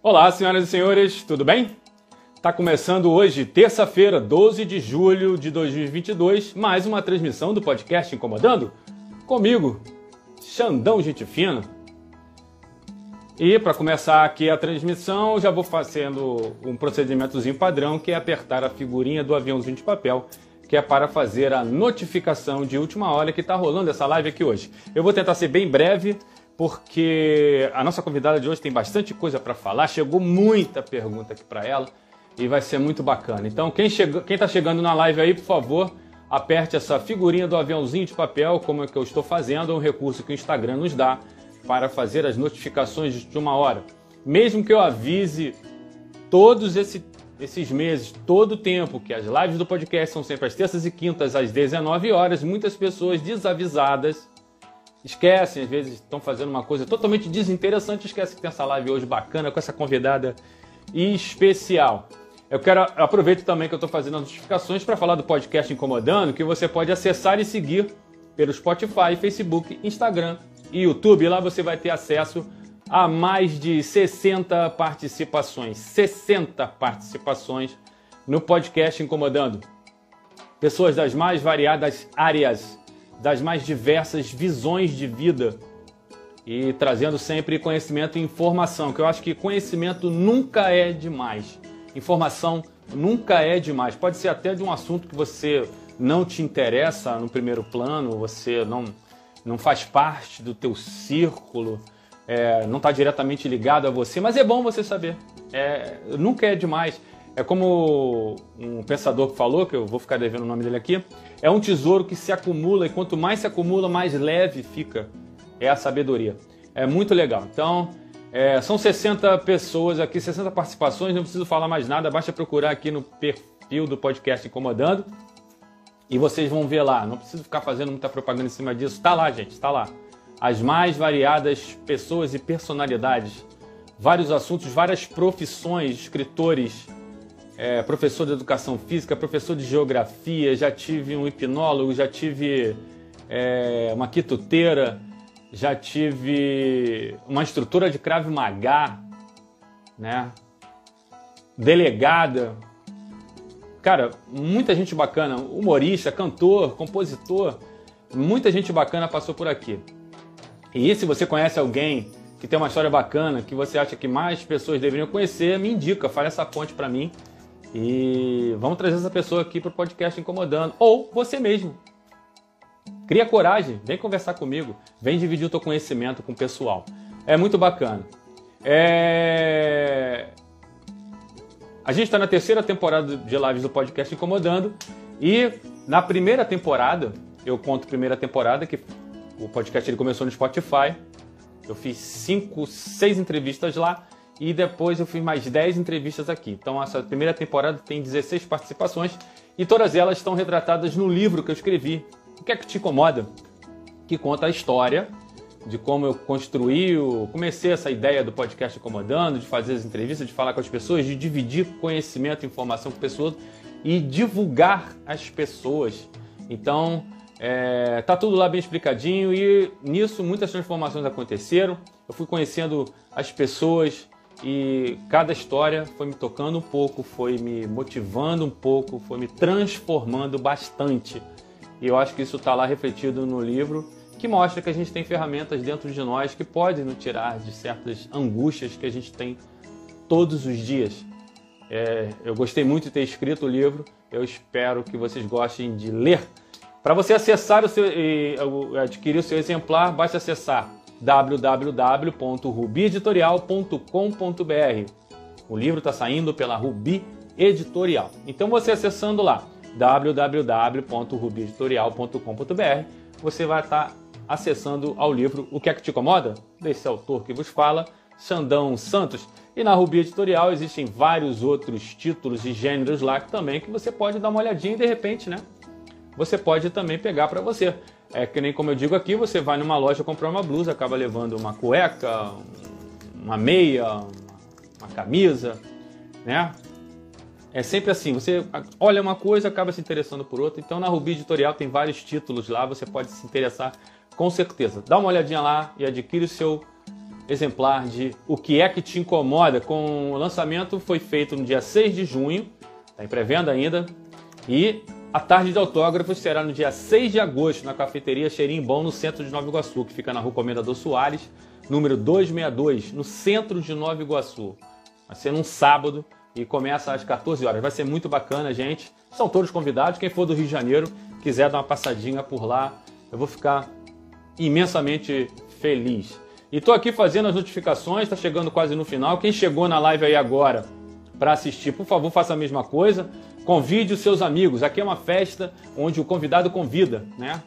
Olá, senhoras e senhores, tudo bem? Tá começando hoje, terça-feira, 12 de julho de 2022, mais uma transmissão do podcast Incomodando comigo, Xandão Gente Fina. E para começar aqui a transmissão, já vou fazendo um procedimentozinho padrão, que é apertar a figurinha do aviãozinho de papel, que é para fazer a notificação de última hora que está rolando essa live aqui hoje. Eu vou tentar ser bem breve, porque a nossa convidada de hoje tem bastante coisa para falar, chegou muita pergunta aqui para ela e vai ser muito bacana. Então, quem está chegando na live aí, por favor, aperte essa figurinha do aviãozinho de papel, como é que eu estou fazendo, é um recurso que o Instagram nos dá para fazer as notificações de uma hora. Mesmo que eu avise todos esse, esses meses, todo o tempo, que as lives do podcast são sempre às terças e quintas às 19 horas, muitas pessoas desavisadas esquecem, às vezes estão fazendo uma coisa totalmente desinteressante, esquecem que tem essa live hoje bacana com essa convidada especial. Eu quero aproveito também que eu estou fazendo as notificações para falar do podcast Incomodando, que você pode acessar e seguir pelo Spotify, Facebook, Instagram e YouTube. Lá você vai ter acesso a mais de 60 participações. 60 participações no podcast Incomodando. Pessoas das mais variadas áreas das mais diversas visões de vida e trazendo sempre conhecimento e informação, que eu acho que conhecimento nunca é demais. Informação nunca é demais. Pode ser até de um assunto que você não te interessa no primeiro plano, você não, não faz parte do teu círculo, é, não está diretamente ligado a você, mas é bom você saber. É, nunca é demais. É como um pensador que falou, que eu vou ficar devendo o nome dele aqui, é um tesouro que se acumula e quanto mais se acumula, mais leve fica. É a sabedoria. É muito legal. Então, é, são 60 pessoas aqui, 60 participações, não preciso falar mais nada, basta procurar aqui no perfil do podcast Incomodando e vocês vão ver lá. Não preciso ficar fazendo muita propaganda em cima disso. Está lá, gente, está lá. As mais variadas pessoas e personalidades, vários assuntos, várias profissões, escritores, é, professor de educação física, professor de geografia, já tive um hipnólogo, já tive é, uma quituteira, já tive uma instrutora de Krav Maga, né? Delegada. Cara, muita gente bacana, humorista, cantor, compositor, muita gente bacana passou por aqui. E se você conhece alguém que tem uma história bacana, que você acha que mais pessoas deveriam conhecer, me indica, fale essa ponte para mim e vamos trazer essa pessoa aqui para o podcast incomodando. Ou você mesmo. Cria coragem, vem conversar comigo, vem dividir o teu conhecimento com o pessoal. É muito bacana. É... A gente está na terceira temporada de lives do podcast Incomodando e na primeira temporada, eu conto primeira temporada, que o podcast ele começou no Spotify. Eu fiz cinco, seis entrevistas lá e depois eu fiz mais 10 entrevistas aqui. Então essa primeira temporada tem 16 participações e todas elas estão retratadas no livro que eu escrevi. O que é que te incomoda? Que conta a história de como eu construí, comecei essa ideia do podcast incomodando, de fazer as entrevistas, de falar com as pessoas, de dividir conhecimento e informação com pessoas e divulgar as pessoas. Então, é, tá tudo lá bem explicadinho e nisso muitas transformações aconteceram. Eu fui conhecendo as pessoas, e cada história foi me tocando um pouco, foi me motivando um pouco, foi me transformando bastante. E eu acho que isso está lá refletido no livro, que mostra que a gente tem ferramentas dentro de nós que podem nos tirar de certas angústias que a gente tem todos os dias. É, eu gostei muito de ter escrito o livro, eu espero que vocês gostem de ler. Para você acessar o seu, e adquirir o seu exemplar, basta acessar www.rubieditorial.com.br. O livro está saindo pela Rubi Editorial. Então você acessando lá www.rubieditorial.com.br, você vai estar acessando ao livro O que é que te incomoda? Desse autor que vos fala, Xandão Santos. E na Rubi Editorial existem vários outros títulos e gêneros lá também que você pode dar uma olhadinha e de repente, né? Você pode também pegar para você. É que nem como eu digo aqui, você vai numa loja comprar uma blusa, acaba levando uma cueca, uma meia, uma camisa, né? É sempre assim, você olha uma coisa, acaba se interessando por outra. Então na Rubi Editorial tem vários títulos lá, você pode se interessar com certeza. Dá uma olhadinha lá e adquire o seu exemplar de O que é que te incomoda. Com o lançamento foi feito no dia 6 de junho, está em pré-venda ainda. E a tarde de autógrafos será no dia 6 de agosto na cafeteria Cheirinho Bom, no centro de Nova Iguaçu, que fica na rua Comendador Soares, número 262, no centro de Nova Iguaçu. Vai ser num sábado e começa às 14 horas. Vai ser muito bacana, gente. São todos convidados. Quem for do Rio de Janeiro, quiser dar uma passadinha por lá, eu vou ficar imensamente feliz. E tô aqui fazendo as notificações, está chegando quase no final. Quem chegou na live aí agora para assistir, por favor, faça a mesma coisa. Convide os seus amigos. Aqui é uma festa onde o convidado convida, né?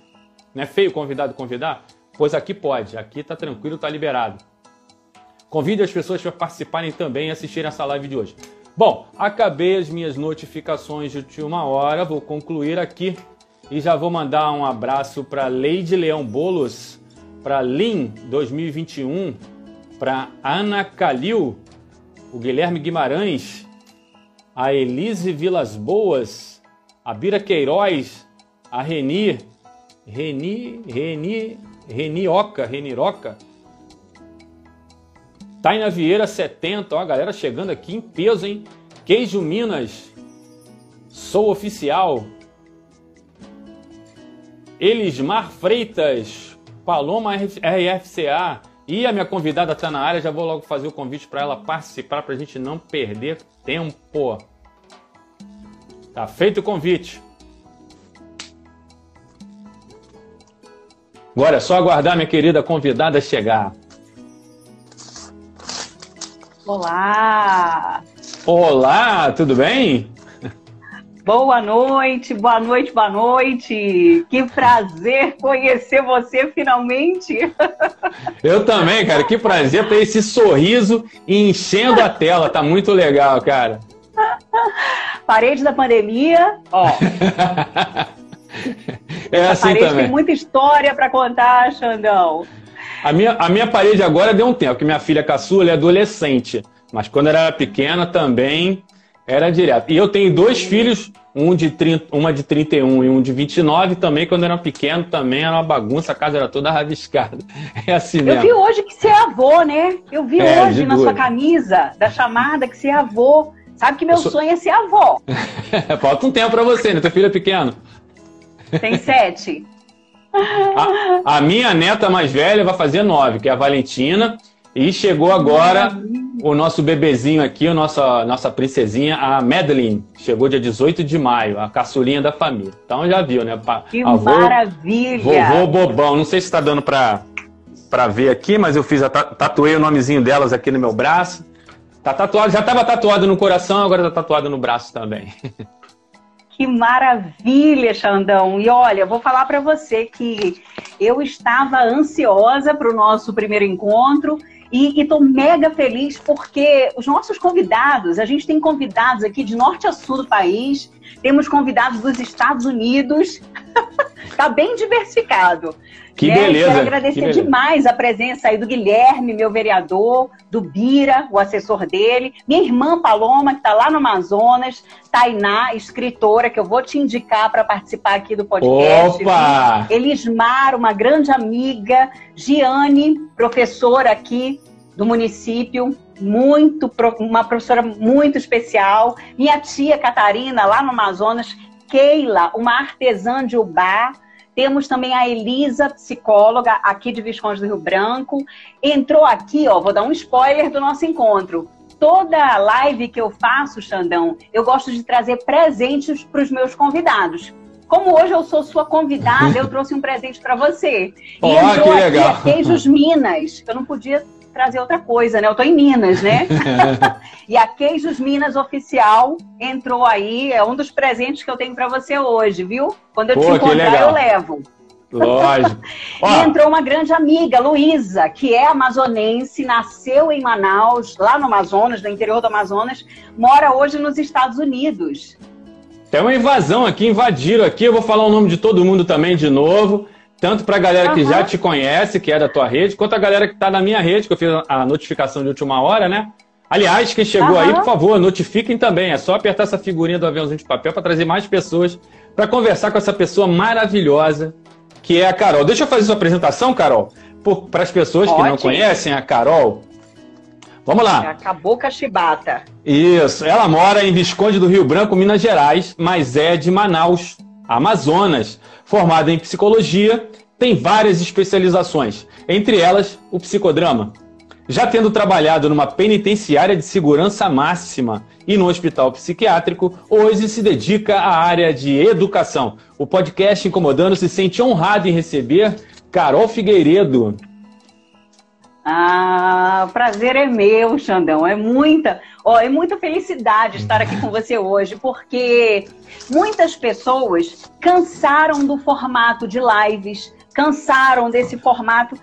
Não é feio o convidado convidar? Pois aqui pode, aqui tá tranquilo, tá liberado. Convide as pessoas para participarem também e assistirem essa live de hoje. Bom, acabei as minhas notificações de última hora, vou concluir aqui e já vou mandar um abraço para Leide Leão Bolos, para Lin 2021, para Ana Calil, o Guilherme Guimarães, a Elise Vilas Boas, a Bira Queiroz, a Reni, Reni, Reni, Renioca, Reniroca, Taina Vieira 70, ó, a galera chegando aqui em peso, hein? Queijo Minas, sou oficial. Elismar Freitas, Paloma RFCA, e a minha convidada está na área, já vou logo fazer o convite para ela participar para a gente não perder tempo. Tá feito o convite. Agora é só aguardar minha querida convidada chegar. Olá! Olá, tudo bem? Boa noite, boa noite, boa noite. Que prazer conhecer você finalmente. Eu também, cara. Que prazer ter esse sorriso enchendo a tela. Tá muito legal, cara. Parede da pandemia, ó. É assim parede também. tem muita história para contar, Xandão. A minha, a minha parede agora deu um tempo, que minha filha caçula é adolescente. Mas quando ela era pequena também era direto. E eu tenho dois filhos, um de 30, uma de 31 e um de 29 também, quando eu era pequeno, também era uma bagunça, a casa era toda rabiscada. É assim mesmo. Eu vi hoje que você é avô, né? Eu vi É, hoje na sua camisa da chamada que você é avô. Sabe que meu Eu sou- sonho é ser avó. Falta um tempo pra você, né? Teu filho é pequeno. Tem sete. A, a minha neta mais velha vai fazer nove, que é a Valentina. E chegou agora o nosso bebezinho aqui, a nossa, nossa princesinha, a Madeline. Chegou dia 18 de maio, a caçulinha da família. Então já viu, né? Pa- Que avô- maravilha! Vovô Bobão. Não sei se está dando pra, pra ver aqui, mas eu fiz a ta- tatuei o nomezinho delas aqui no meu braço. Tá tatuado, já estava tatuado no coração, agora tá tatuado no braço também. Que maravilha, Xandão. E olha, vou falar para você que eu estava ansiosa para o nosso primeiro encontro e estou mega feliz porque os nossos convidados, a gente tem convidados aqui de norte a sul do país, temos convidados dos Estados Unidos, tá bem diversificado. Que né? beleza, Quero que agradecer beleza. demais a presença aí do Guilherme, meu vereador, do Bira, o assessor dele, minha irmã Paloma, que está lá no Amazonas, Tainá, escritora, que eu vou te indicar para participar aqui do podcast. Opa! Elismar, uma grande amiga, Giane, professora aqui do município, muito uma professora muito especial, minha tia Catarina, lá no Amazonas, Keila, uma artesã de Ubá, temos também a Elisa, psicóloga, aqui de Visconde do Rio Branco. Entrou aqui, ó, vou dar um spoiler do nosso encontro. Toda live que eu faço, Xandão, eu gosto de trazer presentes para os meus convidados. Como hoje eu sou sua convidada, eu trouxe um presente para você. E Ó, entrou que aqui legal. a Queijos Minas. Eu não podia trazer outra coisa, né? Eu tô em Minas, né? E a Queijos Minas Oficial entrou aí, é um dos presentes que eu tenho para você hoje, viu? Quando eu Pô, te encontrar, eu levo. Lógico. E entrou uma grande amiga, Luísa, que é amazonense, nasceu em Manaus, lá no Amazonas, no interior do Amazonas, mora hoje nos Estados Unidos. Tem uma invasão aqui, invadiram aqui. Eu vou falar o nome de todo mundo também de novo. Tanto pra galera que Aham. já te conhece, que é da tua rede, quanto a galera que tá na minha rede, que eu fiz a notificação de última hora, né? Aliás, quem chegou Aham. aí, por favor, notifiquem também. É só apertar essa figurinha do aviãozinho de papel para trazer mais pessoas para conversar com essa pessoa maravilhosa que é a Carol. Deixa eu fazer sua apresentação, Carol, para as pessoas Pode. que não conhecem a Carol, Vamos lá. Acabou com a chibata. Isso. Ela mora em Visconde do Rio Branco, Minas Gerais, mas é de Manaus, Amazonas. Formada em psicologia, tem várias especializações, entre elas o psicodrama. Já tendo trabalhado numa penitenciária de segurança máxima e no hospital psiquiátrico, hoje se dedica à área de educação. O podcast Incomodando se sente honrado em receber Carol Figueiredo. Ah, o prazer é meu, Xandão. É muita, ó, é muita felicidade estar aqui com você hoje, porque muitas pessoas cansaram do formato de lives, cansaram desse formato.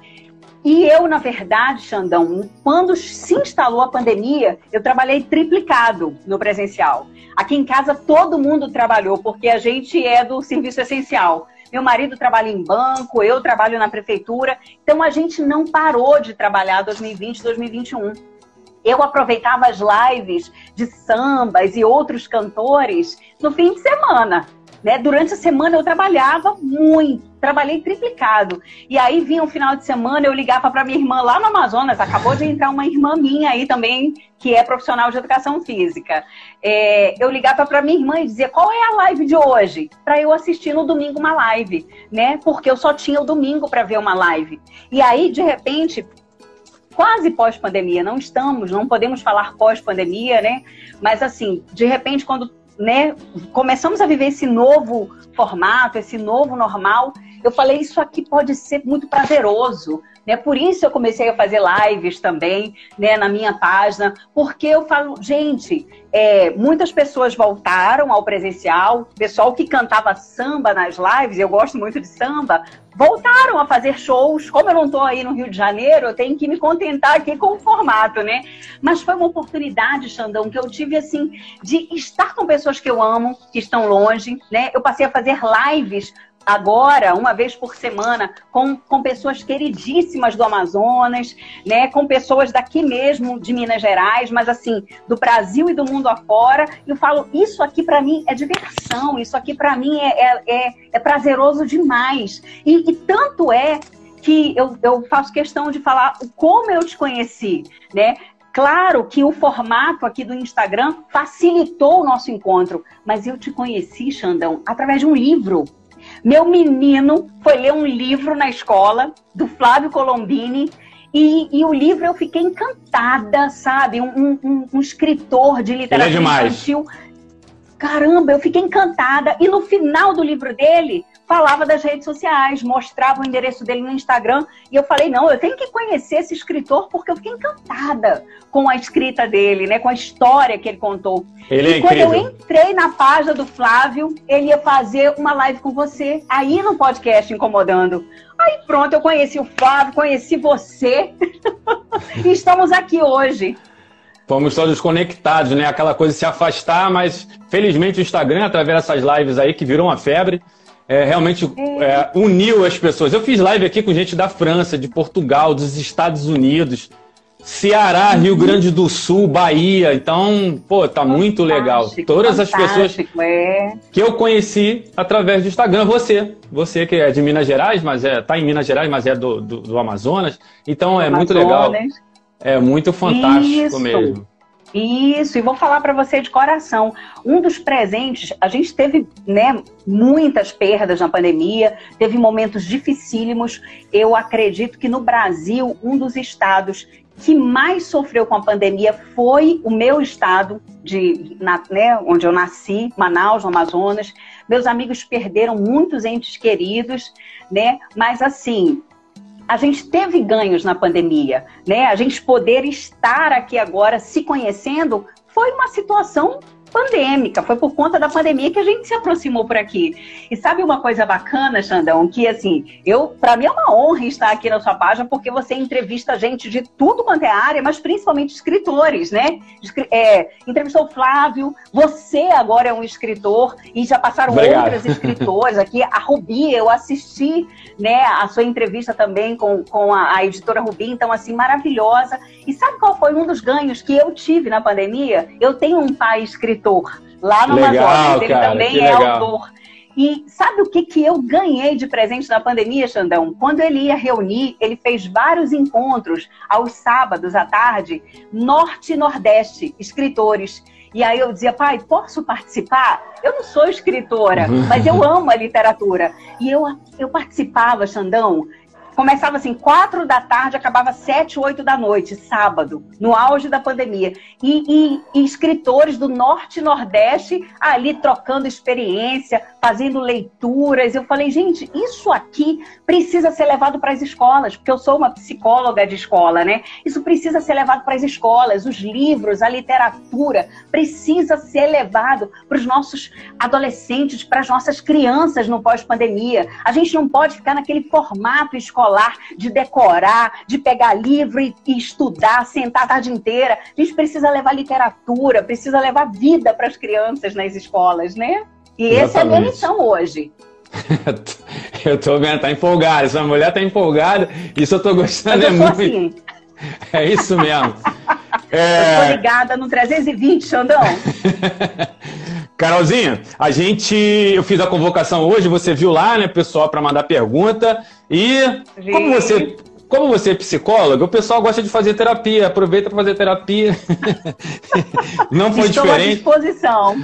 E eu, na verdade, Xandão, quando se instalou a pandemia, eu trabalhei triplicado no presencial. Aqui em casa todo mundo trabalhou, porque a gente é do serviço essencial. Meu marido trabalha em banco, eu trabalho na prefeitura. Então a gente não parou de trabalhar 2020, 2021. Eu aproveitava as lives de sambas e outros cantores no fim de semana. Né? Durante a semana eu trabalhava muito, trabalhei triplicado. E aí vinha um final de semana, eu ligava para minha irmã lá no Amazonas, acabou de entrar uma irmã minha aí também, que é profissional de educação física. É, eu ligava para minha irmã e dizia qual é a live de hoje, para eu assistir no domingo uma live, né? Porque eu só tinha o domingo para ver uma live. E aí, de repente, quase pós-pandemia, não estamos, não podemos falar pós-pandemia, né? Mas assim, de repente, quando né, começamos a viver esse novo formato, esse novo normal, eu falei, isso aqui pode ser muito prazeroso. Né? Por isso eu comecei a fazer lives também né, na minha página, porque eu falo, gente, é, muitas pessoas voltaram ao presencial, pessoal que cantava samba nas lives, eu gosto muito de samba, voltaram a fazer shows. Como eu não estou aí no Rio de Janeiro, eu tenho que me contentar aqui com o formato, né? Mas foi uma oportunidade, Xandão, que eu tive, assim, de estar com pessoas que eu amo, que estão longe, né? Eu passei a fazer lives agora, uma vez por semana, com, com pessoas queridíssimas do Amazonas, né, com pessoas daqui mesmo de Minas Gerais, mas assim, do Brasil e do mundo afora. E eu falo, isso aqui para mim é diversão, isso aqui para mim é, é, é, é, prazeroso demais. E, e tanto é que eu, eu faço questão de falar como eu te conheci, né? Claro que o formato aqui do Instagram facilitou o nosso encontro, mas eu te conheci, Xandão, através de um livro. Meu menino foi ler um livro na escola do Flávio Colombini e, e, o livro eu fiquei encantada, sabe? Um, um, um escritor de literatura Ele é infantil. Caramba, eu fiquei encantada. E no final do livro dele, falava das redes sociais, mostrava o endereço dele no Instagram. E eu falei, não, eu tenho que conhecer esse escritor porque eu fiquei encantada com a escrita dele, né? Com a história que ele contou. Ele é e é quando eu entrei na página do Flávio, ele ia fazer uma live com você, aí no podcast Incomodando. Aí pronto, eu conheci o Flávio, conheci você. e estamos aqui hoje. Fomos todos conectados, né? Aquela coisa de se afastar, mas felizmente o Instagram, através dessas lives aí que virou uma febre, é, realmente é, uniu as pessoas. Eu fiz live aqui com gente da França, de Portugal, dos Estados Unidos, Ceará, Rio uhum. Grande do Sul, Bahia. Então, pô, tá muito legal. Todas as pessoas é. que eu conheci através do Instagram. Você, você que é de Minas Gerais, mas é, tá em Minas Gerais, mas é do, do, do Amazonas. Então, é Amazonas. muito legal. É muito fantástico Isso. mesmo. Isso, e vou falar para você de coração. Um dos presentes, a gente teve né, muitas perdas na pandemia, teve momentos dificílimos. Eu acredito que no Brasil, um dos estados que mais sofreu com a pandemia foi o meu estado, de, na, né, onde eu nasci, Manaus, no Amazonas. Meus amigos perderam muitos entes queridos, né? Mas assim, a gente teve ganhos na pandemia, né? A gente poder estar aqui agora se conhecendo foi uma situação pandêmica, foi por conta da pandemia que a gente se aproximou por aqui. E sabe uma coisa bacana, Xandão, que assim, eu para mim é uma honra estar aqui na sua página porque você entrevista gente de tudo quanto é área, mas principalmente escritores, né? É, entrevistou o Flávio, você agora é um escritor e já passaram Obrigado. outras escritoras aqui, a Rubi, eu assisti, né, a sua entrevista também com, com a, a editora Rubi, então assim, maravilhosa. E sabe qual foi um dos ganhos que eu tive na pandemia? Eu tenho um pai escritor escritor lá no legal, Amazonas, ele cara, também é legal. autor. E sabe o que, que eu ganhei de presente na pandemia, Xandão? Quando ele ia reunir, ele fez vários encontros aos sábados à tarde, Norte e Nordeste, escritores. E aí eu dizia, pai, posso participar? Eu não sou escritora, mas eu amo a literatura. E eu, eu participava, Xandão, Começava assim, quatro da tarde, acabava sete, oito da noite, sábado, no auge da pandemia. E, e, e escritores do Norte e Nordeste ali trocando experiência, fazendo leituras. Eu falei, gente, isso aqui precisa ser levado para as escolas, porque eu sou uma psicóloga de escola, né? Isso precisa ser levado para as escolas, os livros, a literatura, precisa ser levado para os nossos adolescentes, para as nossas crianças no pós-pandemia. A gente não pode ficar naquele formato escolar escolar, de decorar, de pegar livro e, e estudar, sentar a tarde inteira. A gente precisa levar literatura, precisa levar vida para as crianças nas escolas, né? E Exatamente. essa é a minha missão hoje. eu tô vendo, tá empolgada. Essa mulher tá empolgada. Isso eu tô gostando. Eu é muito. Assim. É isso mesmo. é... Eu tô ligada no 320, Xandão. Carolzinha, a gente, eu fiz a convocação hoje, você viu lá, né, pessoal, para mandar pergunta. E como você, como você é psicóloga, o pessoal gosta de fazer terapia, aproveita para fazer terapia. Não foi Estou diferente. À disposição.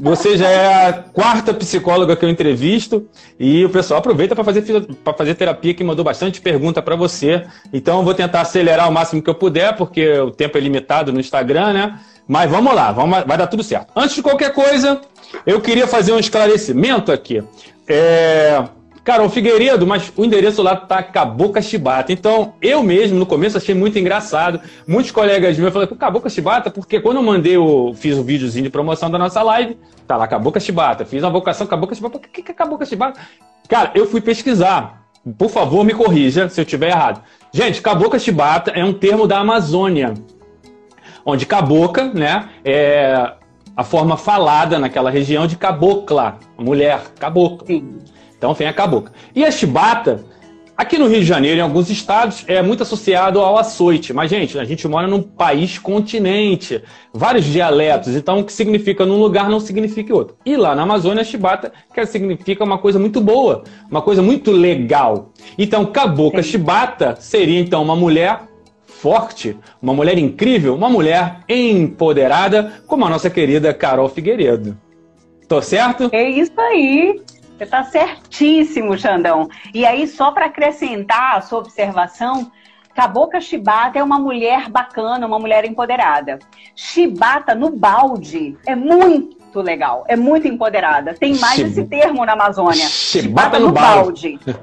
Você já é a quarta psicóloga que eu entrevisto e o pessoal aproveita para fazer, fazer terapia que mandou bastante pergunta para você. Então eu vou tentar acelerar o máximo que eu puder, porque o tempo é limitado no Instagram, né? Mas vamos lá, vamos, vai dar tudo certo. Antes de qualquer coisa, eu queria fazer um esclarecimento aqui. É, Carol Figueiredo, mas o endereço lá tá Cabocla Chibata. Então, eu mesmo, no começo, achei muito engraçado. Muitos colegas meus falaram, Cabocla Chibata, porque quando eu mandei o. fiz o um videozinho de promoção da nossa live, tá lá, Cabocla Chibata. Fiz uma vocação Cabocla Chibata. O que, que é Cabocla Chibata? Cara, eu fui pesquisar. Por favor, me corrija se eu estiver errado. Gente, Cabocla Chibata é um termo da Amazônia onde cabocla, né, é a forma falada naquela região de cabocla, mulher, cabocla. Sim. Então tem a cabocla. E a chibata, aqui no Rio de Janeiro, em alguns estados, é muito associado ao açoite. Mas, gente, a gente mora num país continente, vários dialetos. Então, o que significa num lugar não significa outro. E lá na Amazônia, a chibata que significa uma coisa muito boa, uma coisa muito legal. Então, cabocla chibata seria, então, uma mulher forte, uma mulher incrível, uma mulher empoderada, como a nossa querida Carol Figueiredo. Tô certo? É isso aí. Você tá certíssimo, Xandão. E aí, só para acrescentar a sua observação, Cabocla Chibata é uma mulher bacana, uma mulher empoderada. Chibata no balde é muito legal, é muito empoderada. Tem mais Chib... esse termo na Amazônia. Chibata, Chibata no, no balde. balde.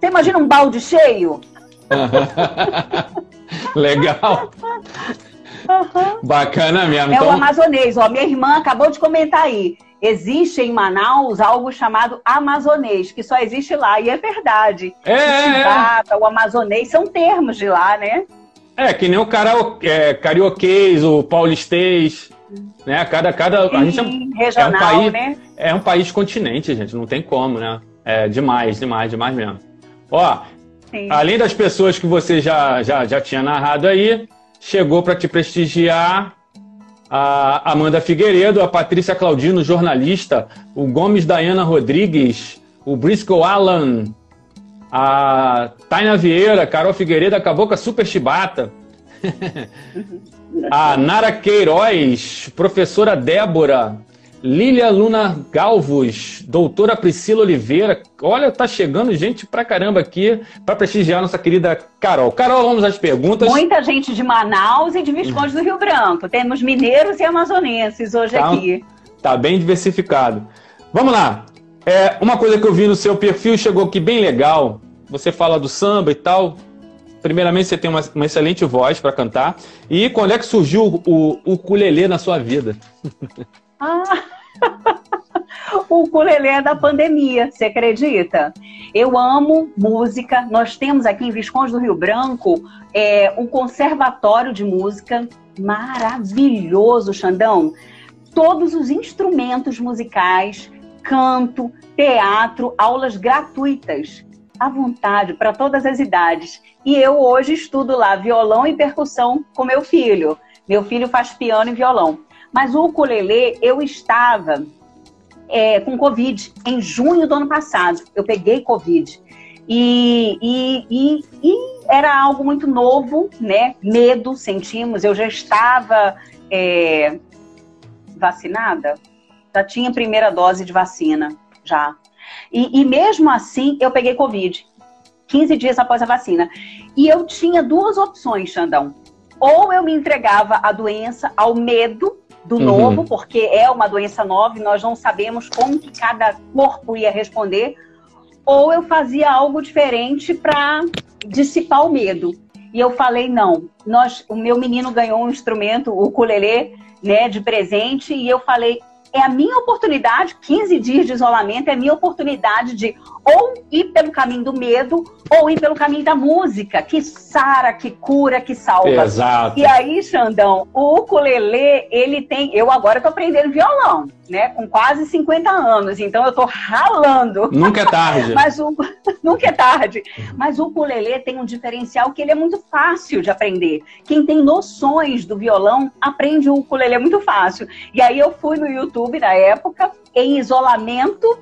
Você imagina um balde cheio? Legal. Uhum. Bacana mesmo. É então... o amazonês. Ó, minha irmã acabou de comentar aí. Existe em Manaus algo chamado amazonês, que só existe lá. E é verdade. É, o chibata, é. o amazonês são termos de lá, né? É, que nem o karaoke, é, carioquês, o paulistês, né? Cada, cada, Sim, a gente é, regional, é um país, né? É um país continente, gente, não tem como, né? É demais, demais, demais mesmo. Ó, Sim. Além das pessoas que você já, já, já tinha narrado aí, chegou para te prestigiar a Amanda Figueiredo, a Patrícia Claudino, jornalista, o Gomes Dayana Rodrigues, o Briscoe Alan, a Taina Vieira, Carol Figueiredo, a Super Chibata. a Nara Queiroz, professora Débora, Lília Luna Galvos, doutora Priscila Oliveira. Olha, tá chegando gente pra caramba aqui para prestigiar nossa querida Carol. Carol, vamos às perguntas. Muita gente de Manaus e de Visconde do Rio Branco. Temos mineiros e amazonenses hoje tá, aqui. Tá bem diversificado. Vamos lá. É, uma coisa que eu vi no seu perfil chegou aqui bem legal. Você fala do samba e tal. Primeiramente, você tem uma, uma excelente voz para cantar. E quando é que surgiu o, o, o ukulele na sua vida? Ah! o ukulele é da pandemia, você acredita? Eu amo música. Nós temos aqui em Visconde do Rio Branco é, um conservatório de música maravilhoso, Xandão. Todos os instrumentos musicais, canto, teatro, aulas gratuitas, à vontade, para todas as idades. E eu hoje estudo lá violão e percussão com meu filho. Meu filho faz piano e violão. Mas o ukulele, eu estava é, com Covid em junho do ano passado. Eu peguei Covid. E, e, e, e, era algo muito novo, né? Medo, sentimos. Eu já estava é, vacinada, já tinha primeira dose de vacina, já. E, e mesmo assim, eu peguei Covid, 15 dias após a vacina. E eu tinha duas opções, Xandão. Ou eu me entregava à doença, ao medo do uhum. novo, porque é uma doença nova e nós não sabemos como que cada corpo ia responder ou eu fazia algo diferente para dissipar o medo. E eu falei, não, nós, o meu menino ganhou um instrumento, o ukulele, né, de presente, e eu falei, é a minha oportunidade, 15 dias de isolamento, é a minha oportunidade de ou ir pelo caminho do medo ou ir pelo caminho da música, que sara, que cura, que salva. Exato. E aí, Xandão, o ukulele, ele tem. Eu agora tô aprendendo violão, né? Com quase 50 anos, então eu tô ralando. Nunca é tarde. Mas o nunca é tarde. Mas o ukulele tem um diferencial que ele é muito fácil de aprender. Quem tem noções do violão aprende o ukulele muito fácil. E aí eu fui no YouTube na época em isolamento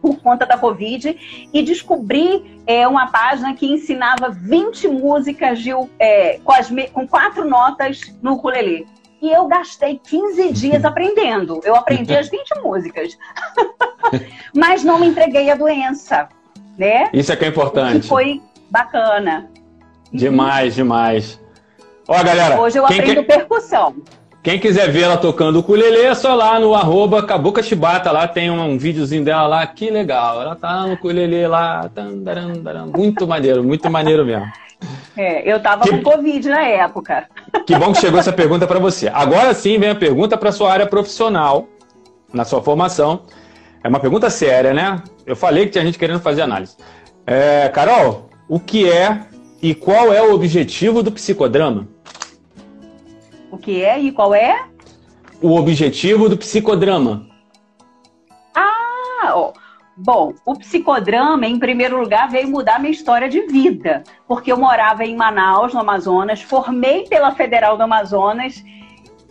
por conta da Covid e descobri é, uma página que ensinava 20 músicas de, é, com, as, com quatro notas no ukulele. E eu gastei 15 dias aprendendo. Eu aprendi as 20 músicas. Mas não me entreguei à doença, né? Isso é que é importante. E foi bacana. Demais, demais. Ó, galera. Hoje eu aprendo quer... percussão. Quem quiser ver ela tocando o ukulele, é só lá no arroba Kabuka Shibata, lá tem um, um videozinho dela lá, que legal. Ela tá no ukulele lá, muito maneiro, muito maneiro mesmo. É, eu tava que... com Covid na época. Que bom que chegou essa pergunta para você. Agora sim vem a pergunta para sua área profissional, na sua formação. É uma pergunta séria, né? Eu falei que tinha gente querendo fazer análise. É, Carol, o que é e qual é o objetivo do psicodrama? Que é e qual é? O objetivo do psicodrama. Ah, ó. Bom, o psicodrama, em primeiro lugar, veio mudar minha história de vida, porque eu morava em Manaus, no Amazonas, formei pela Federal do Amazonas,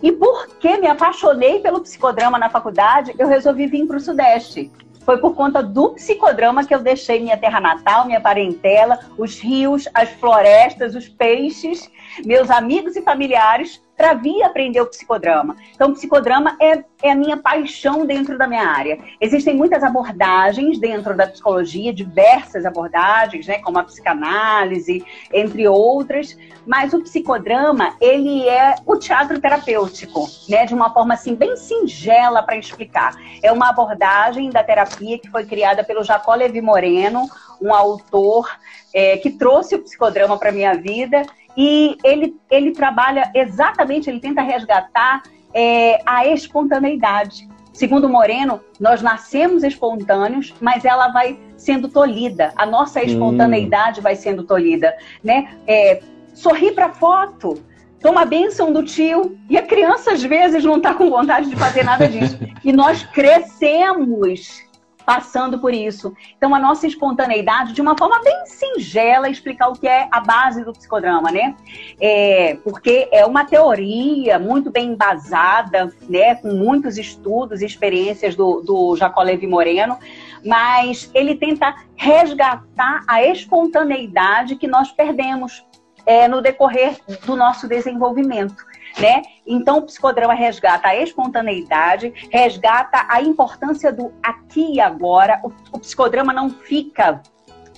e porque me apaixonei pelo psicodrama na faculdade, eu resolvi vir para o Sudeste. Foi por conta do psicodrama que eu deixei minha terra natal, minha parentela, os rios, as florestas, os peixes, meus amigos e familiares para vir aprender o psicodrama. Então, o psicodrama é, é a minha paixão dentro da minha área. Existem muitas abordagens dentro da psicologia, diversas abordagens, né, como a psicanálise, entre outras, mas o psicodrama, ele é o teatro terapêutico, né, de uma forma assim bem singela para explicar. É uma abordagem da terapia que foi criada pelo Jacó Levi Moreno, um autor é, que trouxe o psicodrama para minha vida e ele, ele trabalha exatamente, ele tenta resgatar é, a espontaneidade. Segundo Moreno, nós nascemos espontâneos, mas ela vai sendo tolhida. A nossa espontaneidade hum. vai sendo tolhida, né? É, sorrir para foto, toma a bênção do tio e a criança às vezes não está com vontade de fazer nada disso. e nós crescemos passando por isso. Então, a nossa espontaneidade, de uma forma bem singela, explicar o que é a base do psicodrama, né? É, porque é uma teoria muito bem embasada, né? Com muitos estudos e experiências do, do Jacó Levi Moreno, mas ele tenta resgatar a espontaneidade que nós perdemos é, no decorrer do nosso desenvolvimento né? Então, o psicodrama resgata a espontaneidade, resgata a importância do aqui e agora. O, o psicodrama não fica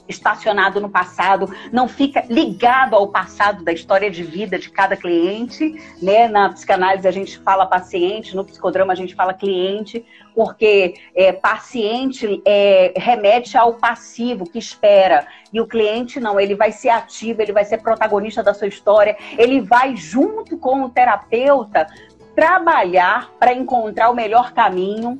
estacionado no passado, não fica ligado ao passado da história de vida de cada cliente, né? Na psicanálise a gente fala paciente, no psicodrama a gente fala cliente, porque é, paciente é, remete ao passivo que espera e o cliente não, ele vai ser ativo, ele vai ser protagonista da sua história, ele vai junto com o terapeuta trabalhar para encontrar o melhor caminho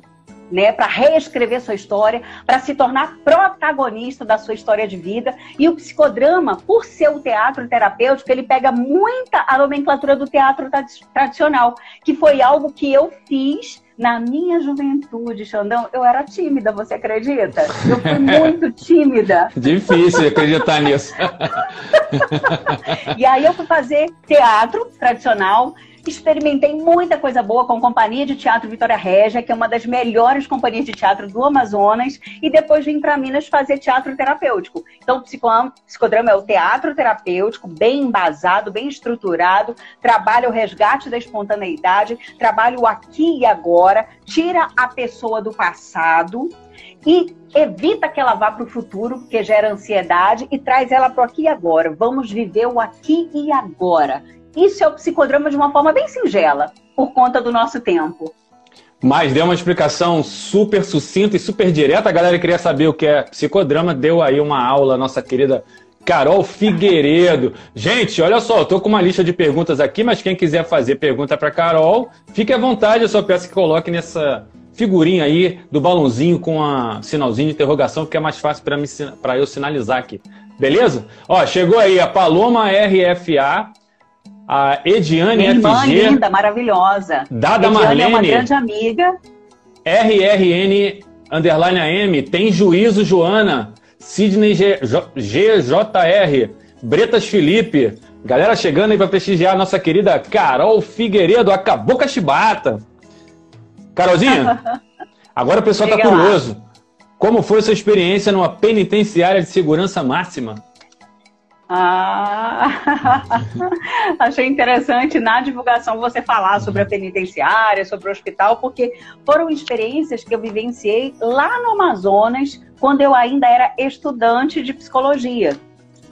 né, para reescrever sua história, para se tornar protagonista da sua história de vida. E o psicodrama, por ser o teatro terapêutico, ele pega muita a nomenclatura do teatro tradicional, que foi algo que eu fiz na minha juventude, Xandão, eu era tímida, você acredita? Eu fui muito tímida. Difícil acreditar nisso. e aí eu fui fazer teatro tradicional, experimentei muita coisa boa com a Companhia de Teatro Vitória Régia, que é uma das melhores companhias de teatro do Amazonas, e depois vim para Minas fazer teatro terapêutico. Então, o psicodrama é o teatro terapêutico, bem embasado, bem estruturado, trabalha o resgate da espontaneidade, trabalha o aqui e agora, tira a pessoa do passado e evita que ela vá para o futuro, porque gera ansiedade, e traz ela para o aqui e agora. Vamos viver o aqui e agora. Isso é o psicodrama de uma forma bem singela, por conta do nosso tempo. Mas deu uma explicação super sucinta e super direta. A galera queria saber o que é psicodrama. Deu aí uma aula, nossa querida Carol Figueiredo. Gente, olha só, eu tô com uma lista de perguntas aqui, mas quem quiser fazer pergunta para Carol, fique à vontade. Eu só peço que coloque nessa figurinha aí do balãozinho com a sinalzinho de interrogação, que é mais fácil para eu sinalizar aqui. Beleza? Ó, chegou aí a Paloma RFA a Ediane Minha irmã FG. linda, maravilhosa. Dada Ediane Marlene. é uma grande amiga. RRN underline AM. Tem juízo, Joana. Sidney G, J, GJR. Bretas Felipe. Galera chegando aí para prestigiar a nossa querida Carol Figueiredo, a Cabocla Chibata. Carolzinha, agora o pessoal está curioso. Como foi a sua experiência numa penitenciária de segurança máxima? Ah, achei interessante na divulgação você falar sobre a penitenciária, sobre o hospital, porque foram experiências que eu vivenciei lá no Amazonas, quando eu ainda era estudante de psicologia.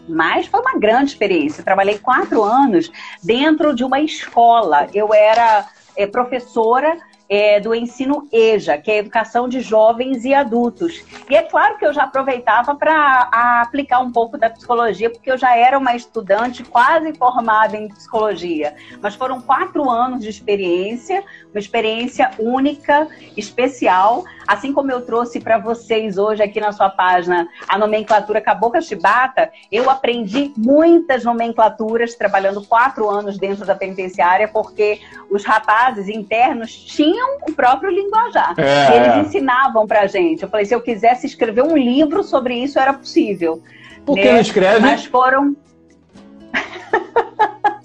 Mas foi uma grande experiência. Trabalhei quatro anos dentro de uma escola. Eu era é, professora é, do ensino EJA, que é a educação de jovens e adultos. E é claro que eu já aproveitava para aplicar um pouco da psicologia, porque eu já era uma estudante quase formada em psicologia. Mas foram quatro anos de experiência, uma experiência única, especial, assim como eu trouxe para vocês hoje aqui na sua página a nomenclatura Cabocla Chibata, eu aprendi muitas nomenclaturas trabalhando quatro anos dentro da penitenciária, porque os rapazes internos tinham o próprio linguajar. É. Eles ensinavam pra gente. Eu falei, se eu quisesse escrever um livro sobre isso, era possível. Por que né? não escreve? Mas foram.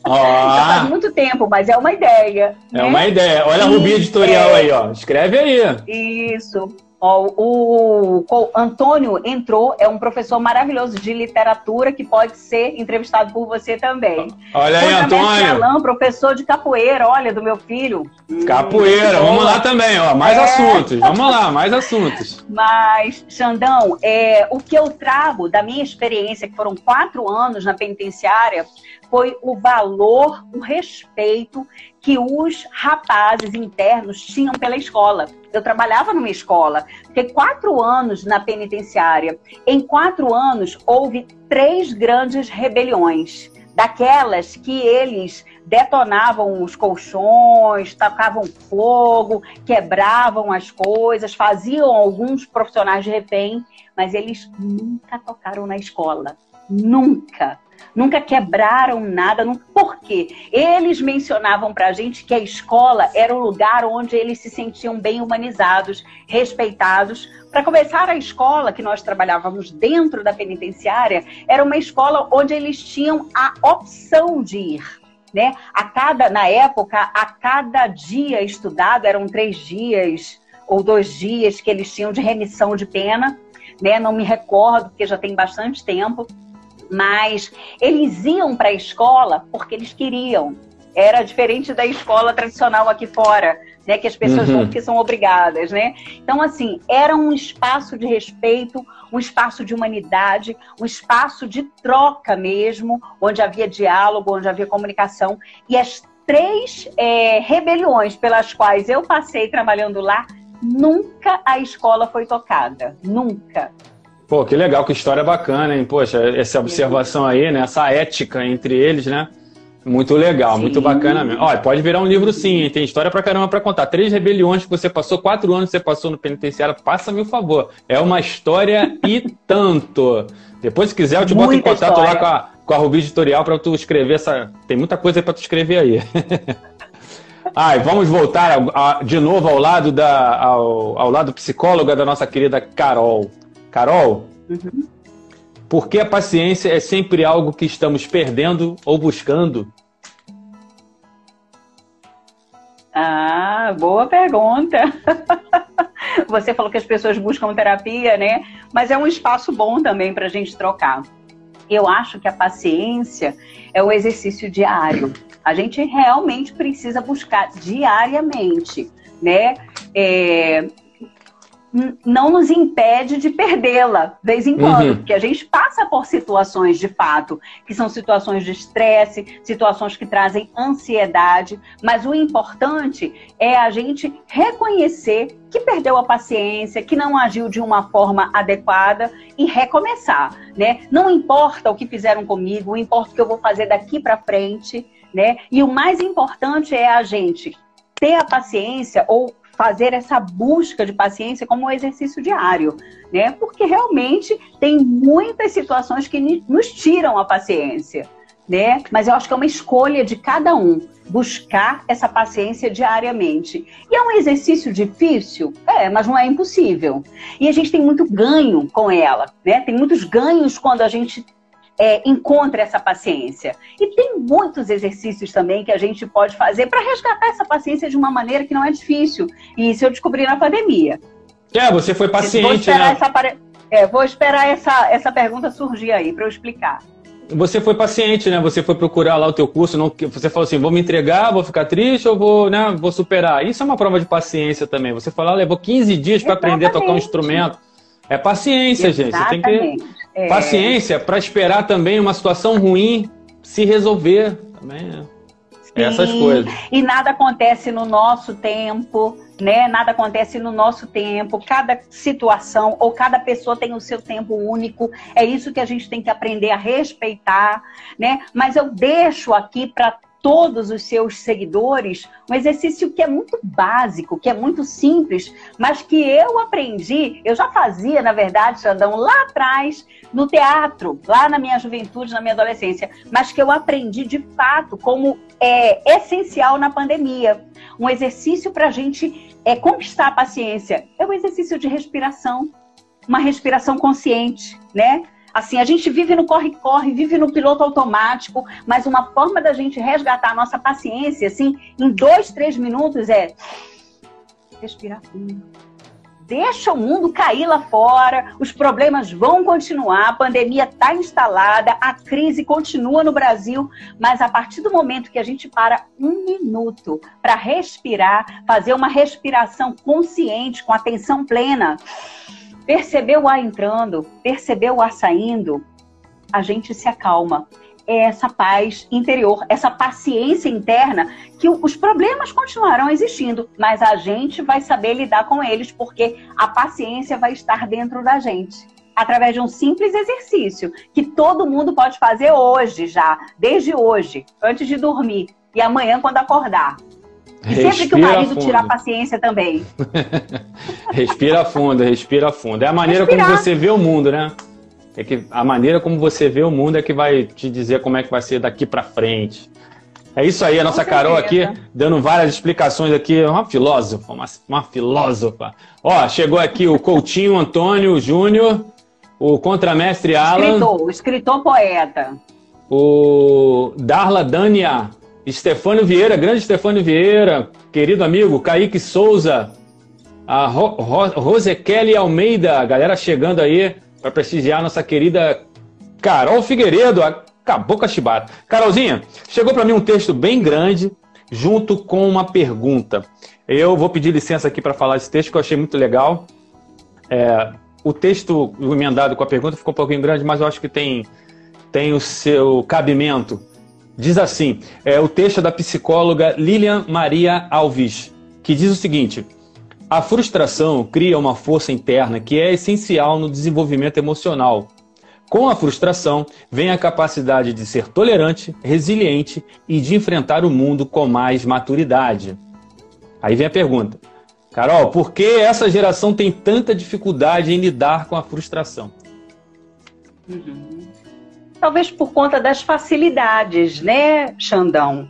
Já faz muito tempo, mas é uma ideia. É né? uma ideia. Olha a Rubi Editorial é... aí, ó. Escreve aí. Isso. Ó, o, o, Antônio entrou, é um professor maravilhoso de literatura que pode ser entrevistado por você também. Olha aí, Antônio. Alain, professor de capoeira, olha, do meu filho. Capoeira, hum, vamos lá também, ó. Mais é... assuntos, vamos lá, mais assuntos. Mas, Xandão, é, o que eu trago da minha experiência, que foram quatro anos na penitenciária, foi o valor, o respeito que os rapazes internos tinham pela escola. Eu trabalhava numa escola, fiquei quatro anos na penitenciária. Em quatro anos, houve três grandes rebeliões. Daquelas que eles detonavam os colchões, tacavam fogo, quebravam as coisas, faziam alguns profissionais de refém, mas eles nunca tocaram na escola. Nunca nunca quebraram nada. Nunca... Por quê? Eles mencionavam para a gente que a escola era o lugar onde eles se sentiam bem humanizados, respeitados. Para começar, a escola que nós trabalhávamos dentro da penitenciária era uma escola onde eles tinham a opção de ir. Né? A cada, na época, a cada dia estudado, eram três dias ou dois dias que eles tinham de remissão de pena, né? Não me recordo, porque já tem bastante tempo mas eles iam para a escola porque eles queriam. Era diferente da escola tradicional aqui fora, né? Que as pessoas uhum. vão porque são obrigadas, né? Então, assim, era um espaço de respeito, um espaço de humanidade, um espaço de troca mesmo, onde havia diálogo, onde havia comunicação. E as três é, rebeliões pelas quais eu passei trabalhando lá, nunca a escola foi tocada. Nunca. Pô, que legal, que história bacana, hein? Poxa, essa observação aí, né? Essa ética entre eles, né? Muito legal, sim. muito bacana mesmo. Olha, pode virar um livro sim, hein? tem história pra caramba pra contar. Três rebeliões que você passou, quatro anos que você passou no penitenciário, passa-me o favor. É uma história e tanto. Depois, se quiser, eu te boto Muita em contato história. lá com a, com a Rubi Editorial pra tu escrever essa. Tem muita coisa aí pra tu escrever aí. Ai, vamos voltar a, a, de novo ao lado da ao, ao lado psicóloga da nossa querida Carol. Carol, uhum. por que a paciência é sempre algo que estamos perdendo ou buscando? Ah, boa pergunta. Você falou que as pessoas buscam terapia, né? Mas é um espaço bom também para a gente trocar. Eu acho que a paciência é o exercício diário. A gente realmente precisa buscar diariamente, né? É, não nos impede de perdê-la, de vez em quando, uhum. porque a gente passa por situações de fato, que são situações de estresse, situações que trazem ansiedade, mas o importante é a gente reconhecer que perdeu a paciência, que não agiu de uma forma adequada e recomeçar, né? Não importa o que fizeram comigo, importa o que eu vou fazer daqui para frente, né? E o mais importante é a gente ter a paciência ou fazer essa busca de paciência como um exercício diário, né? Porque realmente tem muitas situações que nos tiram a paciência, né? Mas eu acho que é uma escolha de cada um buscar essa paciência diariamente. E é um exercício difícil? É, mas não é impossível. E a gente tem muito ganho com ela, né? Tem muitos ganhos quando a gente é, encontre essa paciência. E tem muitos exercícios também que a gente pode fazer para resgatar essa paciência de uma maneira que não é difícil. E isso eu descobri na pandemia. É, você foi paciente, vou esperar né? Essa, é, vou esperar essa, essa pergunta surgir aí para eu explicar. Você foi paciente, né? Você foi procurar lá o teu curso, não, você falou assim, vou me entregar, vou ficar triste ou vou, né, vou superar. Isso é uma prova de paciência também. Você falou, ah, levou 15 dias para aprender a tocar um instrumento. É paciência, Exatamente. gente. Você tem que é... Paciência para esperar também uma situação ruim se resolver. Também é. essas coisas. E nada acontece no nosso tempo, né? Nada acontece no nosso tempo. Cada situação ou cada pessoa tem o seu tempo único. É isso que a gente tem que aprender a respeitar, né? Mas eu deixo aqui para todos os seus seguidores, um exercício que é muito básico, que é muito simples, mas que eu aprendi, eu já fazia, na verdade, Xandão, lá atrás, no teatro, lá na minha juventude, na minha adolescência, mas que eu aprendi de fato como é essencial na pandemia. Um exercício para a gente é, conquistar a paciência é um exercício de respiração, uma respiração consciente, né? Assim, a gente vive no corre-corre, vive no piloto automático, mas uma forma da gente resgatar a nossa paciência, assim, em dois, três minutos é respirar fundo. Deixa o mundo cair lá fora, os problemas vão continuar, a pandemia está instalada, a crise continua no Brasil, mas a partir do momento que a gente para um minuto para respirar, fazer uma respiração consciente, com atenção plena, Percebeu o ar entrando, percebeu o ar saindo, a gente se acalma. É essa paz interior, essa paciência interna que os problemas continuarão existindo, mas a gente vai saber lidar com eles porque a paciência vai estar dentro da gente através de um simples exercício que todo mundo pode fazer hoje já, desde hoje, antes de dormir e amanhã quando acordar. E sempre que o marido fundo. tirar paciência também. respira fundo, respira fundo. É a maneira Respirar. como você vê o mundo, né? É que a maneira como você vê o mundo é que vai te dizer como é que vai ser daqui para frente. É isso aí, a nossa Carol aqui dando várias explicações aqui, uma filósofa, uma, uma filósofa. Ó, chegou aqui o Coutinho Antônio Júnior, o contramestre Alan. Escritor, escritor poeta. O Darla Dania, Estefânio Vieira, grande Estefânio Vieira, querido amigo, Kaique Souza, a Ro Ro Almeida, galera chegando aí para prestigiar nossa querida Carol Figueiredo, a Cabocla Chibata. Carolzinha, chegou para mim um texto bem grande, junto com uma pergunta. Eu vou pedir licença aqui para falar esse texto que eu achei muito legal. É, o texto emendado com a pergunta ficou um pouquinho grande, mas eu acho que tem, tem o seu cabimento Diz assim: é o texto da psicóloga Lilian Maria Alves, que diz o seguinte: a frustração cria uma força interna que é essencial no desenvolvimento emocional. Com a frustração, vem a capacidade de ser tolerante, resiliente e de enfrentar o mundo com mais maturidade. Aí vem a pergunta: Carol, por que essa geração tem tanta dificuldade em lidar com a frustração? Uhum talvez por conta das facilidades, né, Xandão?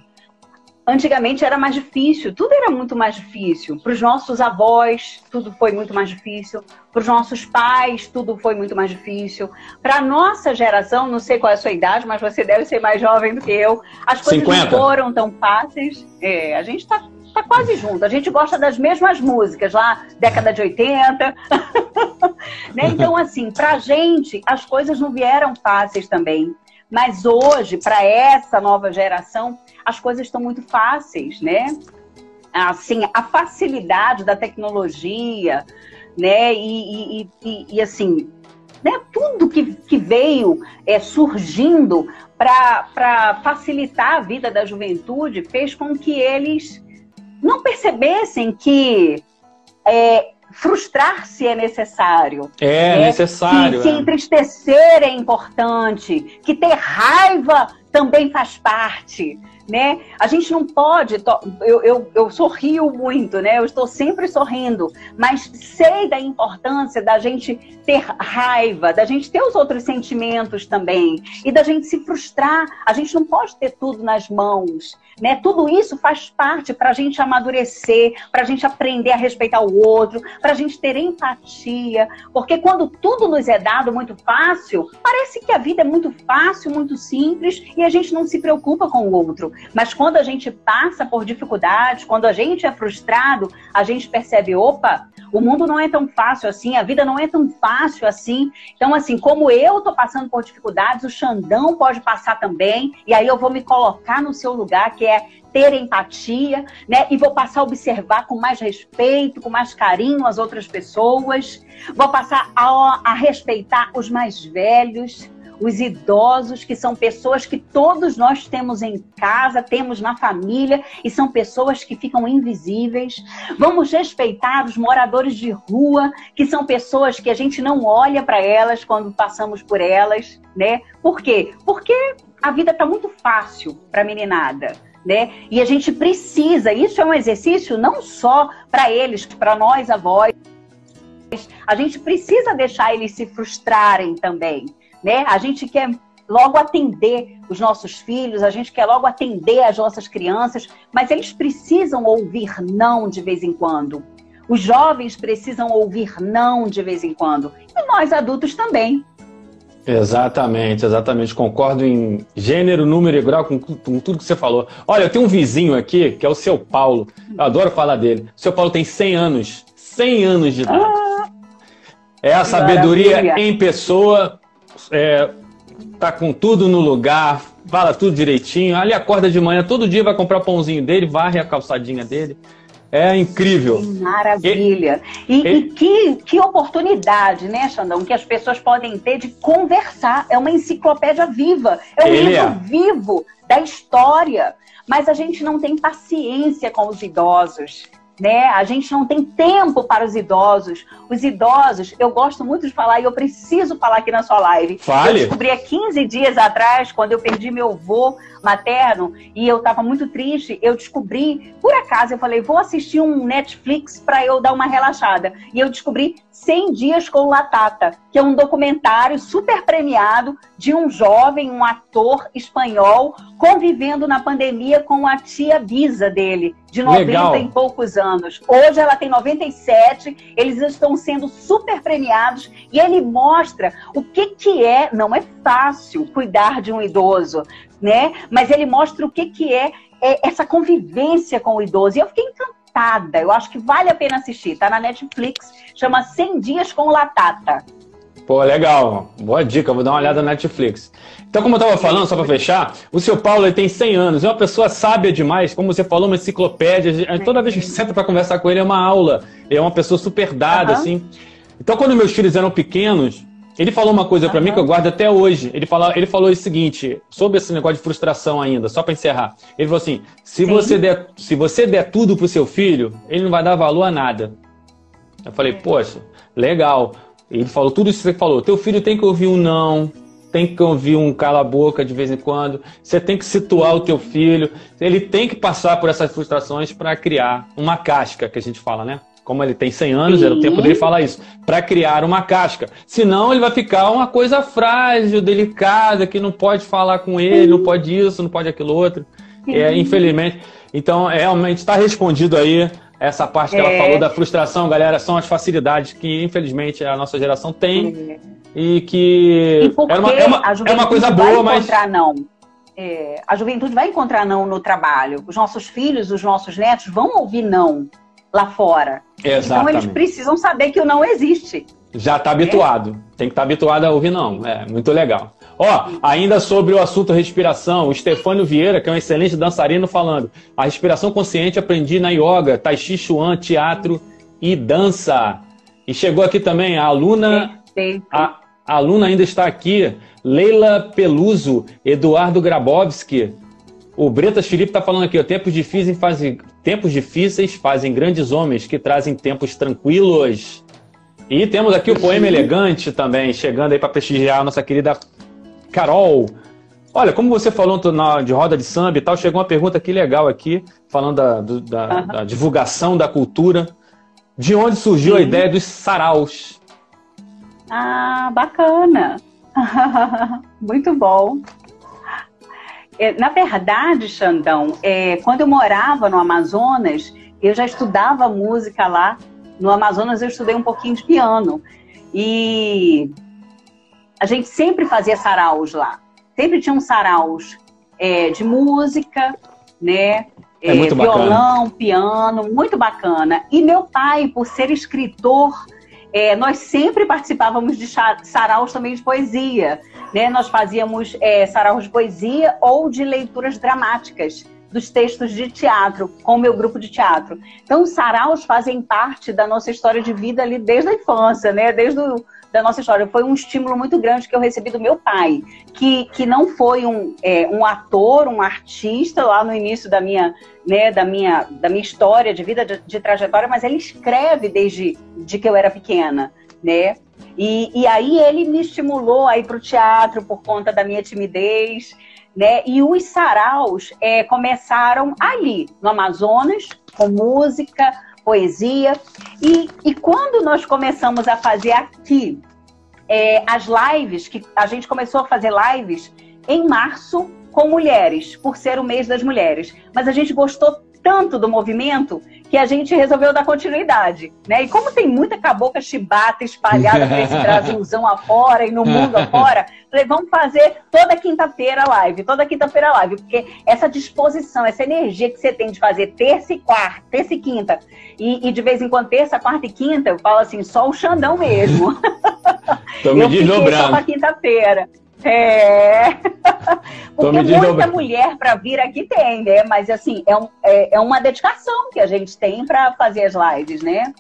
antigamente era mais difícil, tudo era muito mais difícil. Para os nossos avós, tudo foi muito mais difícil. Para os nossos pais, tudo foi muito mais difícil. Para a nossa geração, não sei qual é a sua idade, mas você deve ser mais jovem do que eu, as coisas 50. não foram tão fáceis. É, a gente está tá quase junto. A gente gosta das mesmas músicas, lá, década de 80. né? Então, assim, para a gente, as coisas não vieram fáceis também. Mas hoje, para essa nova geração, as coisas estão muito fáceis, né? Assim, a facilidade da tecnologia, né? E, e, e, e assim, né? tudo que, que veio é, surgindo para facilitar a vida da juventude fez com que eles não percebessem que é, frustrar-se é necessário. É né? necessário. Que é. se entristecer é importante, que ter raiva também faz parte né? A gente não pode. Eu, eu, eu sorrio muito, né? Eu estou sempre sorrindo, mas sei da importância da gente ter raiva, da gente ter os outros sentimentos também e da gente se frustrar. A gente não pode ter tudo nas mãos, né? Tudo isso faz parte para a gente amadurecer, para a gente aprender a respeitar o outro, para a gente ter empatia, porque quando tudo nos é dado muito fácil, parece que a vida é muito fácil, muito simples e a gente não se preocupa com o outro. Mas quando a gente passa por dificuldades, quando a gente é frustrado, a gente percebe, opa, o mundo não é tão fácil assim, a vida não é tão fácil assim. Então, assim, como eu tô passando por dificuldades, o Xandão pode passar também, e aí eu vou me colocar no seu lugar, que é ter empatia, né? E vou passar a observar com mais respeito, com mais carinho as outras pessoas. Vou passar a, a respeitar os mais velhos, os idosos, que são pessoas que todos nós temos em casa, temos na família, e são pessoas que ficam invisíveis. Vamos respeitar os moradores de rua, que são pessoas que a gente não olha para elas quando passamos por elas, né? Por quê? Porque a vida está muito fácil para a meninada. Né? E a gente precisa, isso é um exercício não só para eles, para nós avós, a gente precisa deixar eles se frustrarem também né? A gente quer logo atender os nossos filhos, a gente quer logo atender as nossas crianças, mas eles precisam ouvir não de vez em quando. Os jovens precisam ouvir não de vez em quando. E nós adultos também. Exatamente, exatamente. Concordo em gênero, número e grau com, com, tudo que você falou. Olha, eu tenho um vizinho aqui, que é o seu Paulo. Eu adoro falar dele. O seu Paulo tem 100 anos. 100 anos de idade. Ah, é a sabedoria maravilha. em pessoa é, tá com tudo no lugar, fala tudo direitinho. Ali acorda de manhã, todo dia vai comprar o pãozinho dele, varre a calçadinha dele. É incrível. Maravilha. E, e, e, que, que oportunidade, né, Xandão, que as pessoas podem ter de conversar. É uma enciclopédia viva. É um livro é. vivo da história. Mas a gente não tem paciência com os idosos né? A gente não tem tempo para os idosos. Os idosos, eu gosto muito de falar e eu preciso falar aqui na sua live. Fale. Eu descobri há 15 dias atrás, quando eu perdi meu avô materno e eu estava muito triste, eu descobri, por acaso, eu falei, vou assistir um Netflix para eu dar uma relaxada. E eu descobri 100 Dias com Latata, que é um documentário super premiado de um jovem, um ator espanhol, convivendo na pandemia com a tia Bisa dele, de 90 Legal. e poucos anos. Hoje ela tem 97, eles estão sendo super premiados e ele mostra o que, que é, não é fácil cuidar de um idoso, né? Mas ele mostra o que, que é, é essa convivência com o idoso. E eu fiquei encantada. Eu acho que vale a pena assistir. Tá na Netflix, chama 100 Dias com Latata. Pô, legal. Boa dica, vou dar uma olhada na Netflix. Então, como eu estava falando, só para fechar, o seu Paulo ele tem 100 anos, é uma pessoa sábia demais, como você falou, uma enciclopédia. Toda vez que senta para conversar com ele é uma aula, é uma pessoa super dada, uhum. assim. Então, quando meus filhos eram pequenos, ele falou uma coisa para uhum. mim que eu guardo até hoje. Ele, fala, ele falou o seguinte, sobre esse negócio de frustração ainda, só para encerrar. Ele falou assim: se você, der, se você der tudo pro seu filho, ele não vai dar valor a nada. Eu falei, poxa, legal. Ele falou tudo isso que você falou. Teu filho tem que ouvir um não, tem que ouvir um cala-boca de vez em quando. Você tem que situar o teu filho. Ele tem que passar por essas frustrações para criar uma casca, que a gente fala, né? Como ele tem 100 anos, Sim. era o tempo dele falar isso, para criar uma casca. Senão ele vai ficar uma coisa frágil, delicada, que não pode falar com ele, Sim. não pode isso, não pode aquilo outro. É, infelizmente. Então, é, realmente está respondido aí essa parte que é. ela falou da frustração, galera, são as facilidades que, infelizmente, a nossa geração tem. É. E que e é, uma, é, uma, é uma coisa boa, mas. Não. É, a juventude vai encontrar não no trabalho. Os nossos filhos, os nossos netos vão ouvir não lá fora. Exatamente. Então eles precisam saber que o não existe. Já está habituado. É. Tem que estar tá habituado a ouvir não. É muito legal. Ó, ainda sobre o assunto respiração, o Stefânio Vieira, que é um excelente dançarino, falando: a respiração consciente aprendi na yoga, tai chi chuan, teatro e dança. E chegou aqui também a aluna. A, a aluna ainda está aqui, Leila Peluso, Eduardo Grabowski. O Bretas Felipe está falando aqui, ó, tempos difíceis fazem tempos difíceis fazem grandes homens que trazem tempos tranquilos. E temos aqui o poema elegante também, chegando aí para prestigiar a nossa querida Carol. Olha, como você falou na, de roda de samba e tal, chegou uma pergunta aqui legal aqui, falando da, da, uhum. da divulgação da cultura. De onde surgiu Sim. a ideia dos saraus? Ah, bacana. Muito bom. É, na verdade, Xandão, é, quando eu morava no Amazonas, eu já estudava música lá. No Amazonas eu estudei um pouquinho de piano. E a gente sempre fazia saraus lá. Sempre tinha um saraus é, de música, né? É, é violão, piano, muito bacana. E meu pai, por ser escritor, é, nós sempre participávamos de saraus também de poesia. Né? Nós fazíamos é, de poesia ou de leituras dramáticas dos textos de teatro, com o meu grupo de teatro. Então, saraus fazem parte da nossa história de vida ali desde a infância, né? Desde o, da nossa história. Foi um estímulo muito grande que eu recebi do meu pai, que, que não foi um, é, um ator, um artista lá no início da minha, né, da minha, da minha história de vida, de, de trajetória, mas ele escreve desde de que eu era pequena, né? E, e aí ele me estimulou a ir para o teatro por conta da minha timidez, né? E os saraus é, começaram ali, no Amazonas, com música, poesia. E, e quando nós começamos a fazer aqui é, as lives, que a gente começou a fazer lives em março com mulheres, por ser o mês das mulheres. Mas a gente gostou tanto do movimento que a gente resolveu dar continuidade, né? E como tem muita cabocla chibata espalhada por esse Brasilzão afora e no mundo afora, falei, vamos fazer toda quinta-feira live, toda quinta-feira live, porque essa disposição, essa energia que você tem de fazer terça e quarta, terça e quinta, e, e de vez em quando terça, quarta e quinta, eu falo assim, só o Xandão mesmo. Tô me eu desdobrando. Só pra quinta-feira. É. Porque muita mulher para vir aqui tem, né? Mas assim, é, um, é, é uma dedicação que a gente tem para fazer as lives, né?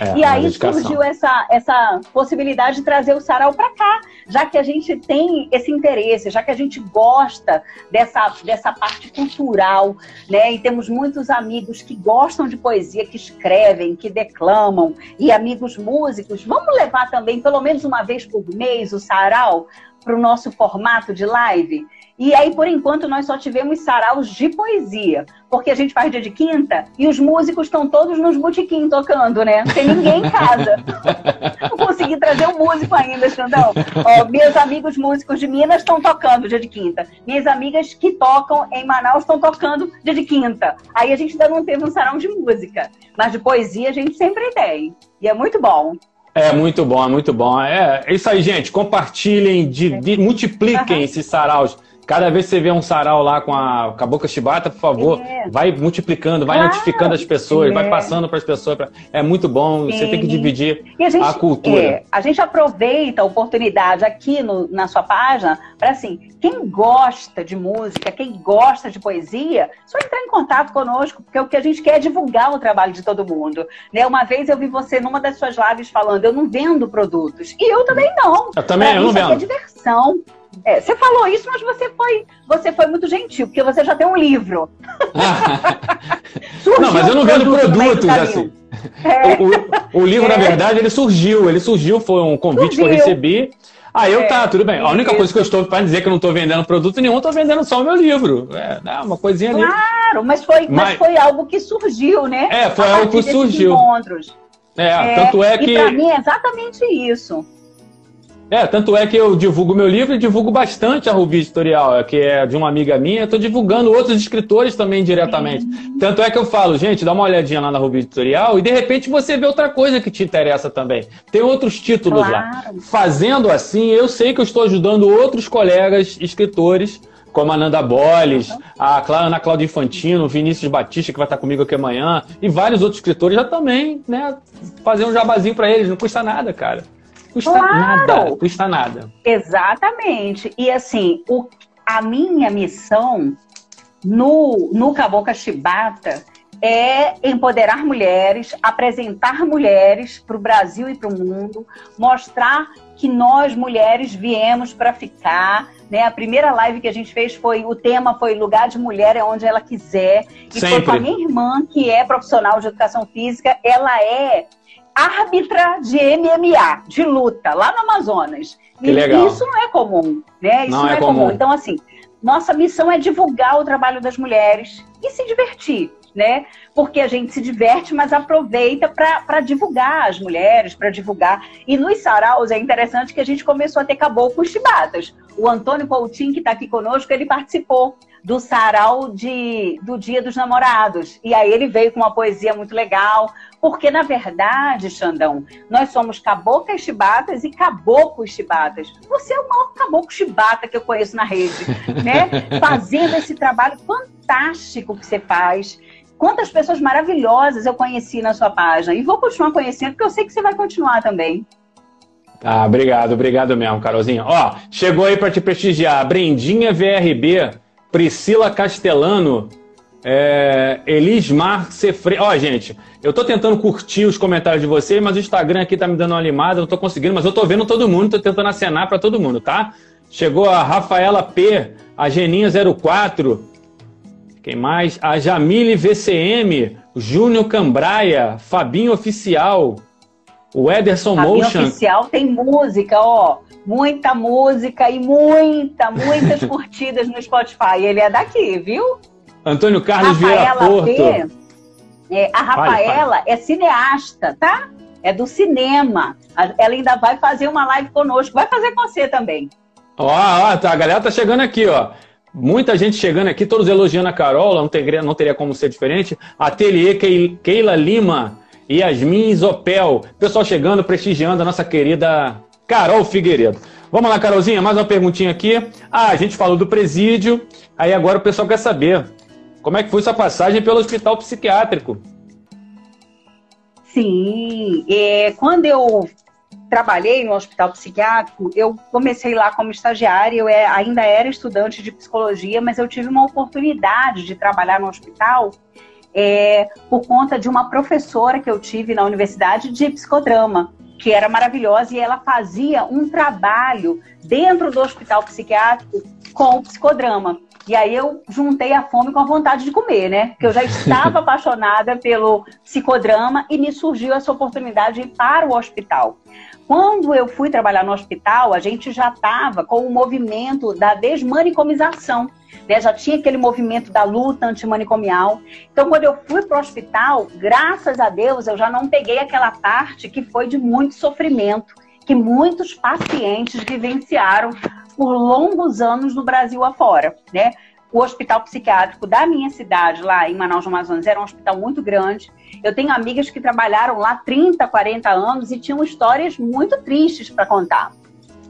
É, e aí surgiu essa, essa possibilidade de trazer o sarau para cá, já que a gente tem esse interesse, já que a gente gosta dessa, dessa parte cultural, né? E temos muitos amigos que gostam de poesia, que escrevem, que declamam, e amigos músicos. Vamos levar também, pelo menos uma vez por mês, o sarau para o nosso formato de live. E aí, por enquanto, nós só tivemos saraus de poesia, porque a gente faz dia de quinta e os músicos estão todos nos botequim tocando, né? Não tem ninguém em casa. Não consegui trazer um músico ainda, Xandão. Ó, meus amigos músicos de Minas estão tocando dia de quinta. Minhas amigas que tocam em Manaus estão tocando dia de quinta. Aí a gente ainda não teve um sarau de música, mas de poesia a gente sempre tem. E é muito bom. É muito bom, é muito bom. É, é isso aí, gente. Compartilhem, de, de, multipliquem esses saraus. Cada vez que você vê um sarau lá com a, com a boca chibata, por favor, é. vai multiplicando, vai claro. notificando as pessoas, é. vai passando para as pessoas. Pra... É muito bom, Sim. você tem que dividir a, gente, a, cultura. É, a gente aproveita a oportunidade aqui no, na sua página para assim, quem gosta de música, quem gosta de poesia, só entrar em contato conosco, porque o que a gente quer é divulgar o trabalho de todo mundo. Né? Uma vez eu vi você numa das suas lives falando, eu não vendo produtos. E eu também não. Eu também, pra eu não vendo. É diversão. É, você falou isso, mas você foi, você foi muito gentil, porque você já tem um livro. não, mas eu não vendo produtos assim. É. O, o, o, livro, é. na verdade, ele surgiu. Ele surgiu, foi um convite surgiu. que eu recebi. Aí eu, tá, tudo bem. A única coisa que eu estou para dizer que eu não estou vendendo produto nenhum, estou vendendo só o meu livro. É, né, uma coisinha ali. Claro, mas foi, mas... mas foi algo que surgiu, né? É, foi algo que surgiu. Encontros. É, é, tanto é que. E para mim é exatamente isso. É, tanto é que eu divulgo meu livro e divulgo bastante a Rubi Editorial, que é de uma amiga minha. Estou divulgando outros escritores também diretamente. Sim. Tanto é que eu falo, gente, dá uma olhadinha lá na Rubi Editorial e de repente você vê outra coisa que te interessa também. Tem outros títulos claro. lá. Fazendo assim, eu sei que eu estou ajudando outros colegas escritores como a Nanda Bolles, a Ana Cláudia Infantino, o Vinícius Batista, que vai estar comigo aqui amanhã, e vários outros escritores já também, né? Fazer um jabazinho para eles, não custa nada, cara. Custa claro. nada, custa nada. Exatamente. E assim, o, a minha missão no, no Cabocla Chibata é empoderar mulheres, apresentar mulheres para o Brasil e para o mundo, mostrar que nós mulheres viemos para ficar. Né? A primeira live que a gente fez foi o tema foi lugar de mulher é onde ela quiser e Sempre. foi com a minha irmã que é profissional de educação física. Ela é árbitra de MMA, de luta, lá no Amazonas. Que e legal. isso não é comum, né? Isso não, não é, é comum. comum. Então, assim, nossa missão é divulgar o trabalho das mulheres e se divertir né? Porque a gente se diverte, mas aproveita para divulgar as mulheres, para divulgar. E nos saraus é interessante que a gente começou a ter caboclos chibatas. O Antônio Coutinho, que está aqui conosco, ele participou do sarau de, do Dia dos Namorados. E aí ele veio com uma poesia muito legal, porque na verdade, Xandão, nós somos cabocas chibatas e caboclos chibatas. Você é o maior caboclo chibata que eu conheço na rede, né? Fazendo esse trabalho fantástico que você faz quantas pessoas maravilhosas eu conheci na sua página. E vou continuar conhecendo, porque eu sei que você vai continuar também. Ah, obrigado, obrigado mesmo, Carolzinha. Ó, chegou aí para te prestigiar. Brendinha VRB, Priscila Castellano, é, Elismar Cefre. Ó, gente, eu tô tentando curtir os comentários de vocês, mas o Instagram aqui tá me dando uma limada, não tô conseguindo, mas eu tô vendo todo mundo, tô tentando acenar para todo mundo, tá? Chegou a Rafaela P, a Geninha 04, quem mais? A Jamile VCM, Júnior Cambraia, Fabinho Oficial, o Ederson Fabinho Motion. Oficial tem música, ó. Muita música e muita, muitas curtidas no Spotify. Ele é daqui, viu? Antônio Carlos Vieira Porto. é, a Rafaela vai, vai. é cineasta, tá? É do cinema. Ela ainda vai fazer uma live conosco. Vai fazer com você também. Ó, ó, tá, a galera tá chegando aqui, ó. Muita gente chegando aqui, todos elogiando a Carol, não teria, não teria como ser diferente. Ateliê Keila Lima, Yasmin Zopel. Pessoal chegando, prestigiando a nossa querida Carol Figueiredo. Vamos lá, Carolzinha, mais uma perguntinha aqui. Ah, a gente falou do presídio, aí agora o pessoal quer saber como é que foi sua passagem pelo hospital psiquiátrico. Sim, é, quando eu trabalhei no hospital psiquiátrico, eu comecei lá como estagiária, eu é, ainda era estudante de psicologia, mas eu tive uma oportunidade de trabalhar no hospital é, por conta de uma professora que eu tive na universidade de psicodrama, que era maravilhosa e ela fazia um trabalho dentro do hospital psiquiátrico com o psicodrama. E aí eu juntei a fome com a vontade de comer, né? Porque eu já estava apaixonada pelo psicodrama e me surgiu essa oportunidade de ir para o hospital. Quando eu fui trabalhar no hospital, a gente já estava com o movimento da desmanicomização. Né? Já tinha aquele movimento da luta antimanicomial. Então, quando eu fui para o hospital, graças a Deus, eu já não peguei aquela parte que foi de muito sofrimento, que muitos pacientes vivenciaram por longos anos no Brasil afora, né? o hospital psiquiátrico da minha cidade, lá em Manaus, Amazonas, era um hospital muito grande. Eu tenho amigas que trabalharam lá 30, 40 anos e tinham histórias muito tristes para contar.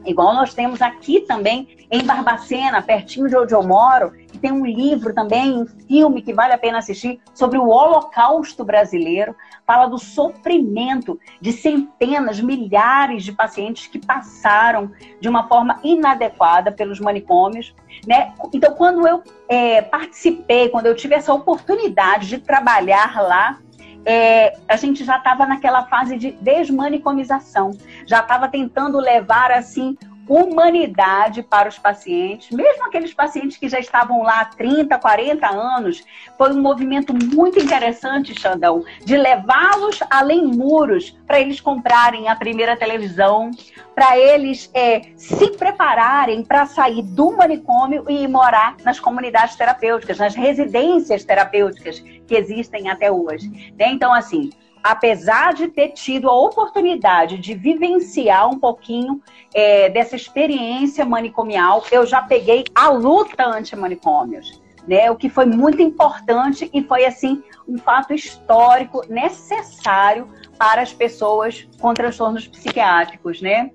Igual nós temos aqui também em Barbacena, pertinho de onde eu moro, que tem um livro também, um filme que vale a pena assistir sobre o Holocausto brasileiro. Fala do sofrimento de centenas, milhares de pacientes que passaram de uma forma inadequada pelos manicômios. Né? Então, quando eu é, participei, quando eu tive essa oportunidade de trabalhar lá, é, a gente já estava naquela fase de desmanicomização, já estava tentando levar assim humanidade para os pacientes, mesmo aqueles pacientes que já estavam lá há 30, 40 anos, foi um movimento muito interessante, Xandão, de levá-los além muros para eles comprarem a primeira televisão, para eles é, se prepararem para sair do manicômio e morar nas comunidades terapêuticas, nas residências terapêuticas que existem até hoje. Né? Então, assim, apesar de ter tido a oportunidade de vivenciar um pouquinho é, dessa experiência manicomial, eu já peguei a luta anti-manicômios, né? O que foi muito importante e foi assim um fato histórico necessário para as pessoas com transtornos psiquiátricos, né?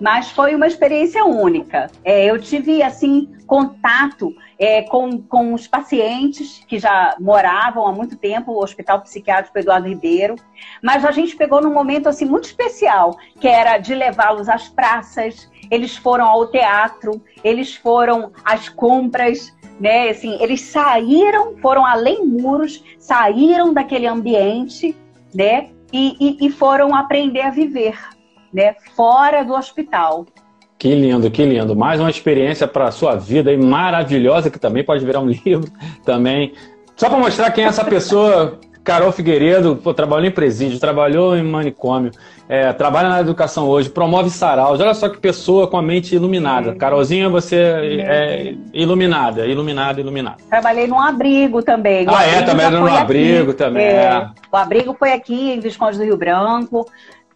Mas foi uma experiência única. É, eu tive assim contato é, com, com os pacientes que já moravam há muito tempo no Hospital Psiquiátrico Eduardo Ribeiro, mas a gente pegou num momento assim muito especial, que era de levá-los às praças, eles foram ao teatro, eles foram às compras, né? Assim, eles saíram, foram além muros, saíram daquele ambiente, né? E, e, e foram aprender a viver, né? Fora do hospital. Que lindo, que lindo. Mais uma experiência para a sua vida aí, maravilhosa, que também pode virar um livro também. Só para mostrar quem é essa pessoa, Carol Figueiredo, pô, trabalhou em presídio, trabalhou em manicômio, é, trabalha na educação hoje, promove saraus. Olha só que pessoa com a mente iluminada. É. Carolzinha, você é, é iluminada, iluminada, iluminada. Trabalhei num abrigo também. O ah, é, também no abrigo também. É. é. O abrigo foi aqui em Visconde do Rio Branco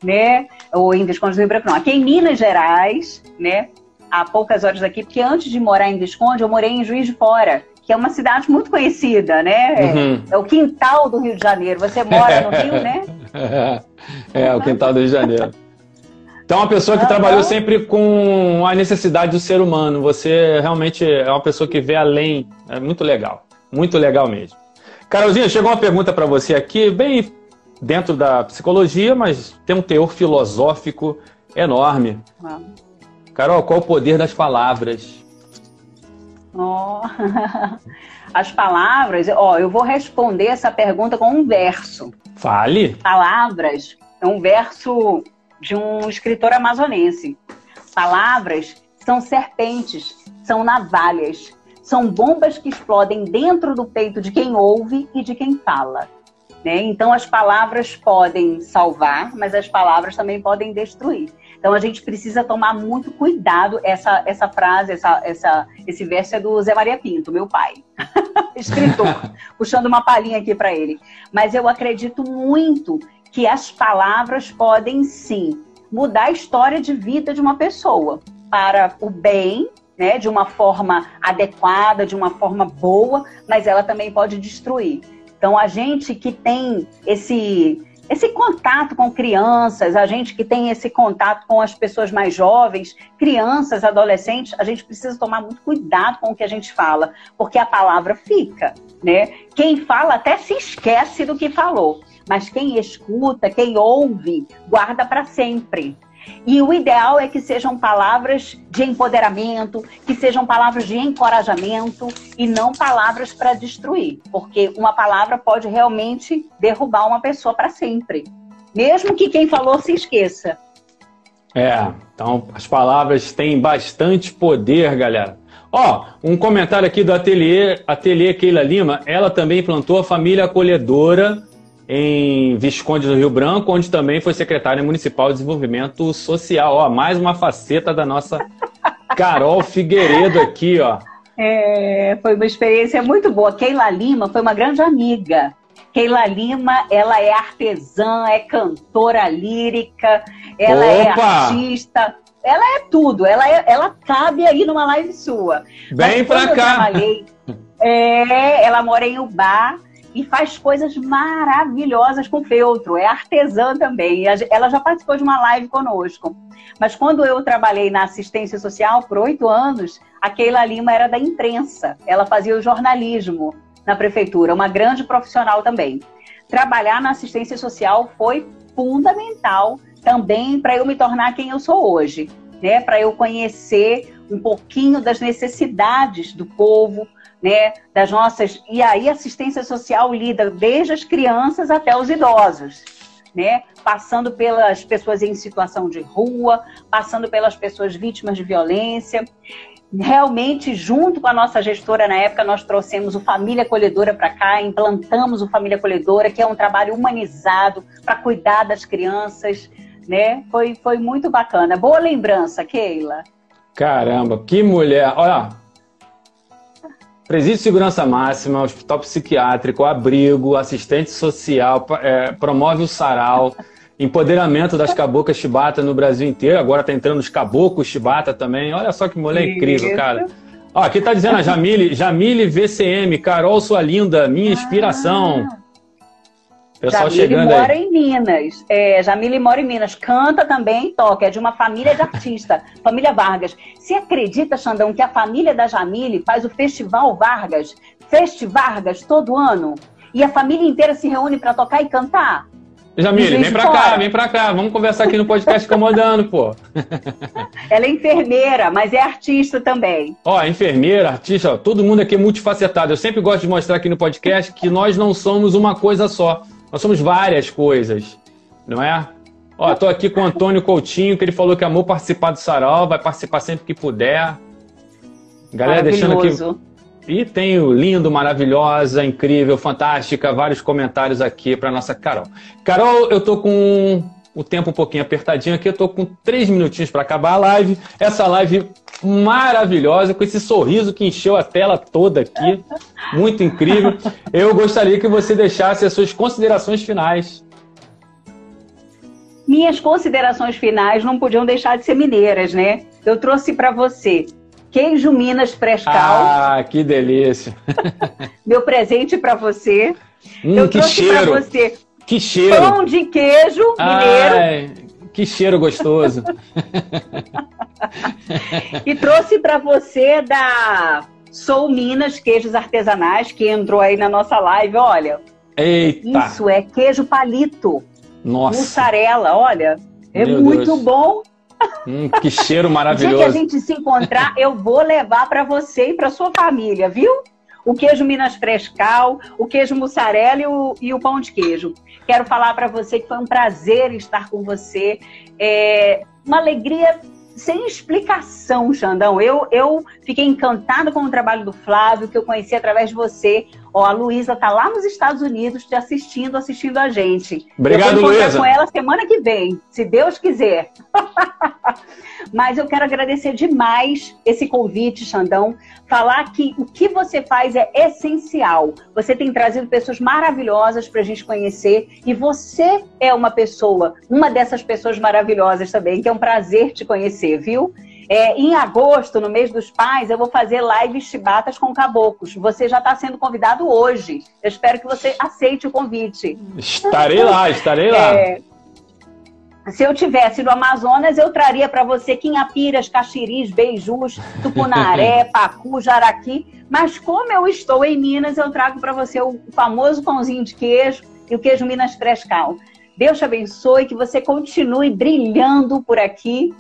né? Ou em Visconde do Rio Branco, não. Aqui em Minas Gerais, né? Há poucas horas daqui, porque antes de morar em Visconde, eu morei em Juiz de Fora, que é uma cidade muito conhecida, né? Uhum. É o quintal do Rio de Janeiro. Você mora no Rio, né? É, o quintal do Rio de Janeiro. Então, uma pessoa que trabalhou sempre com a necessidade do ser humano. Você realmente é uma pessoa que vê além. É muito legal. Muito legal mesmo. Carolzinha, chegou uma pergunta para você aqui, bem dentro da psicologia, mas tem um teor filosófico enorme. Ah. Carol, qual o poder das palavras? Oh. As palavras, ó, eu vou responder essa pergunta com um verso. Fale. Palavras é um verso de um escritor amazonense. Palavras são serpentes, são navalhas, são bombas que explodem dentro do peito de quem ouve e de quem fala. Né? Então, as palavras podem salvar, mas as palavras também podem destruir. Então, a gente precisa tomar muito cuidado. Essa, essa frase, essa, essa, esse verso é do Zé Maria Pinto, meu pai, escritor, puxando uma palhinha aqui para ele. Mas eu acredito muito que as palavras podem sim mudar a história de vida de uma pessoa para o bem né, de uma forma adequada, de uma forma boa, mas ela também pode destruir. Então, a gente que tem esse, esse contato com crianças, a gente que tem esse contato com as pessoas mais jovens, crianças, adolescentes, a gente precisa tomar muito cuidado com o que a gente fala, porque a palavra fica, né? Quem fala até se esquece do que falou, mas quem escuta, quem ouve, guarda para sempre. E o ideal é que sejam palavras de empoderamento, que sejam palavras de encorajamento e não palavras para destruir, porque uma palavra pode realmente derrubar uma pessoa para sempre, mesmo que quem falou se esqueça. É, então as palavras têm bastante poder, galera. Ó, um comentário aqui do ateliê, ateliê Keila Lima, ela também plantou a família acolhedora em Visconde do Rio Branco, onde também foi secretária municipal de desenvolvimento social. Ó, mais uma faceta da nossa Carol Figueiredo aqui, ó. É, foi uma experiência muito boa. Keila Lima foi uma grande amiga. Keila Lima, ela é artesã, é cantora lírica, ela é Opa! é artista, ela é tudo. Ela, é, ela cabe aí numa live sua. Vem pra cá. É, ela mora em Ubá e faz coisas maravilhosas com feltro. É artesã também. Ela já participou de uma live conosco. Mas quando eu trabalhei na assistência social por oito anos, a Keila Lima era da imprensa. Ela fazia o jornalismo na prefeitura, uma grande profissional também. Trabalhar na assistência social foi fundamental também para eu me tornar quem eu sou hoje, né? Para eu conhecer um pouquinho das necessidades do povo, né, das nossas. E aí assistência social lida desde as crianças até os idosos. Né, passando pelas pessoas em situação de rua, passando pelas pessoas vítimas de violência. Realmente, junto com a nossa gestora na época, nós trouxemos o Família Acolhedora para cá, implantamos o Família Acolhedora, que é um trabalho humanizado para cuidar das crianças, né? Foi, foi muito bacana. Boa lembrança, Keila. Caramba, que mulher! Olha, Presídio de segurança máxima, hospital psiquiátrico, abrigo, assistente social, é, promove o sarau, empoderamento das cabocas chibata no Brasil inteiro. Agora tá entrando os caboclos chibata também. Olha só que mulher incrível, cara. Ó, aqui tá dizendo a Jamile, Jamile VCM, Carol, sua linda, minha inspiração. Ah. Pessoal Jamile chegando mora aí. em Minas. É, Jamile mora em Minas. Canta também toca. É de uma família de artista, família Vargas. Você acredita, Xandão, que a família da Jamile faz o Festival Vargas, Festi Vargas, todo ano? E a família inteira se reúne para tocar e cantar? Jamile, vem pra cá, vem pra cá. Vamos conversar aqui no podcast Incomodando, pô. Ela é enfermeira, mas é artista também. Ó, enfermeira, artista, ó, todo mundo aqui é multifacetado. Eu sempre gosto de mostrar aqui no podcast que nós não somos uma coisa só. Nós somos várias coisas, não é? Ó, tô aqui com o Antônio Coutinho, que ele falou que amou participar do Sarau, vai participar sempre que puder. Galera, deixando aqui. E tem o lindo, maravilhosa, incrível, fantástica, vários comentários aqui para nossa Carol. Carol, eu tô com o tempo um pouquinho apertadinho aqui, eu tô com três minutinhos para acabar a live. Essa live maravilhosa, com esse sorriso que encheu a tela toda aqui. Muito incrível. Eu gostaria que você deixasse as suas considerações finais. Minhas considerações finais não podiam deixar de ser mineiras, né? Eu trouxe para você queijo Minas Frescal. Ah, que delícia! Meu presente para você. Hum, Eu trouxe para você que cheiro! Pão de queijo mineiro. Ai, que cheiro gostoso! e trouxe para você da Sou Minas Queijos Artesanais, que entrou aí na nossa live. Olha, Eita. isso é queijo palito. Nossa. Mussarela, olha, é Meu muito Deus. bom. Hum, que cheiro maravilhoso. Dia que a gente se encontrar, eu vou levar para você e para sua família, viu? O queijo Minas Frescal, o queijo mussarela e o, e o pão de queijo. Quero falar para você que foi um prazer estar com você. É uma alegria sem explicação, Xandão. Eu, eu fiquei encantada com o trabalho do Flávio, que eu conheci através de você. Ó, a Luísa tá lá nos Estados Unidos te assistindo, assistindo a gente. Obrigado, eu vou Luísa. com ela semana que vem, se Deus quiser. Mas eu quero agradecer demais esse convite, Xandão. Falar que o que você faz é essencial. Você tem trazido pessoas maravilhosas para a gente conhecer e você é uma pessoa, uma dessas pessoas maravilhosas também, que é um prazer te conhecer, viu? É, em agosto, no mês dos pais, eu vou fazer lives chibatas com caboclos. Você já está sendo convidado hoje. Eu espero que você aceite o convite. Estarei lá, estarei lá. É, se eu tivesse no Amazonas, eu traria para você quinhapiras, caxiris, beijus, tupunaré, pacu, jaraqui. Mas como eu estou em Minas, eu trago para você o famoso pãozinho de queijo e o queijo Minas Frescal. Deus te abençoe, que você continue brilhando por aqui.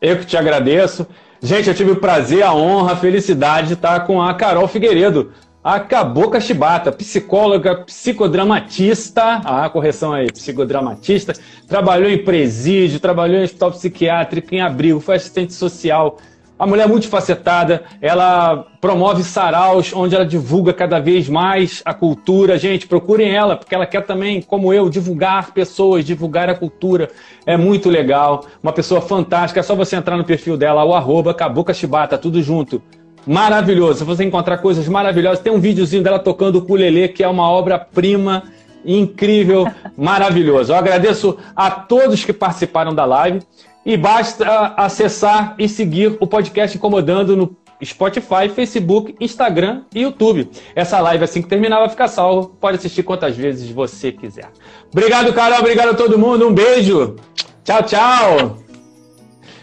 Eu que te agradeço. Gente, eu tive o prazer, a honra, a felicidade de estar com a Carol Figueiredo, a Cabocla Chibata, psicóloga, psicodramatista, ah, correção aí, psicodramatista, trabalhou em presídio, trabalhou em hospital psiquiátrico, em abrigo, foi assistente social. A mulher é multifacetada, ela promove saraus, onde ela divulga cada vez mais a cultura. Gente, procurem ela, porque ela quer também, como eu, divulgar pessoas, divulgar a cultura. É muito legal, uma pessoa fantástica. É só você entrar no perfil dela, o arroba Cabocla Chibata, tudo junto maravilhoso. Você encontrar coisas maravilhosas. Tem um videozinho dela tocando o ukulele, que é uma obra-prima incrível, maravilhoso. Eu agradeço a todos que participaram da live e basta acessar e seguir o podcast Incomodando no Spotify, Facebook, Instagram e YouTube. Essa live, assim que terminar, vai ficar salvo. Pode assistir quantas vezes você quiser. Obrigado, Carol. Obrigado a todo mundo. Um beijo. Tchau, tchau.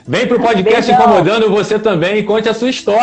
Vem pro podcast Beijão. Incomodando você também e conte a sua história.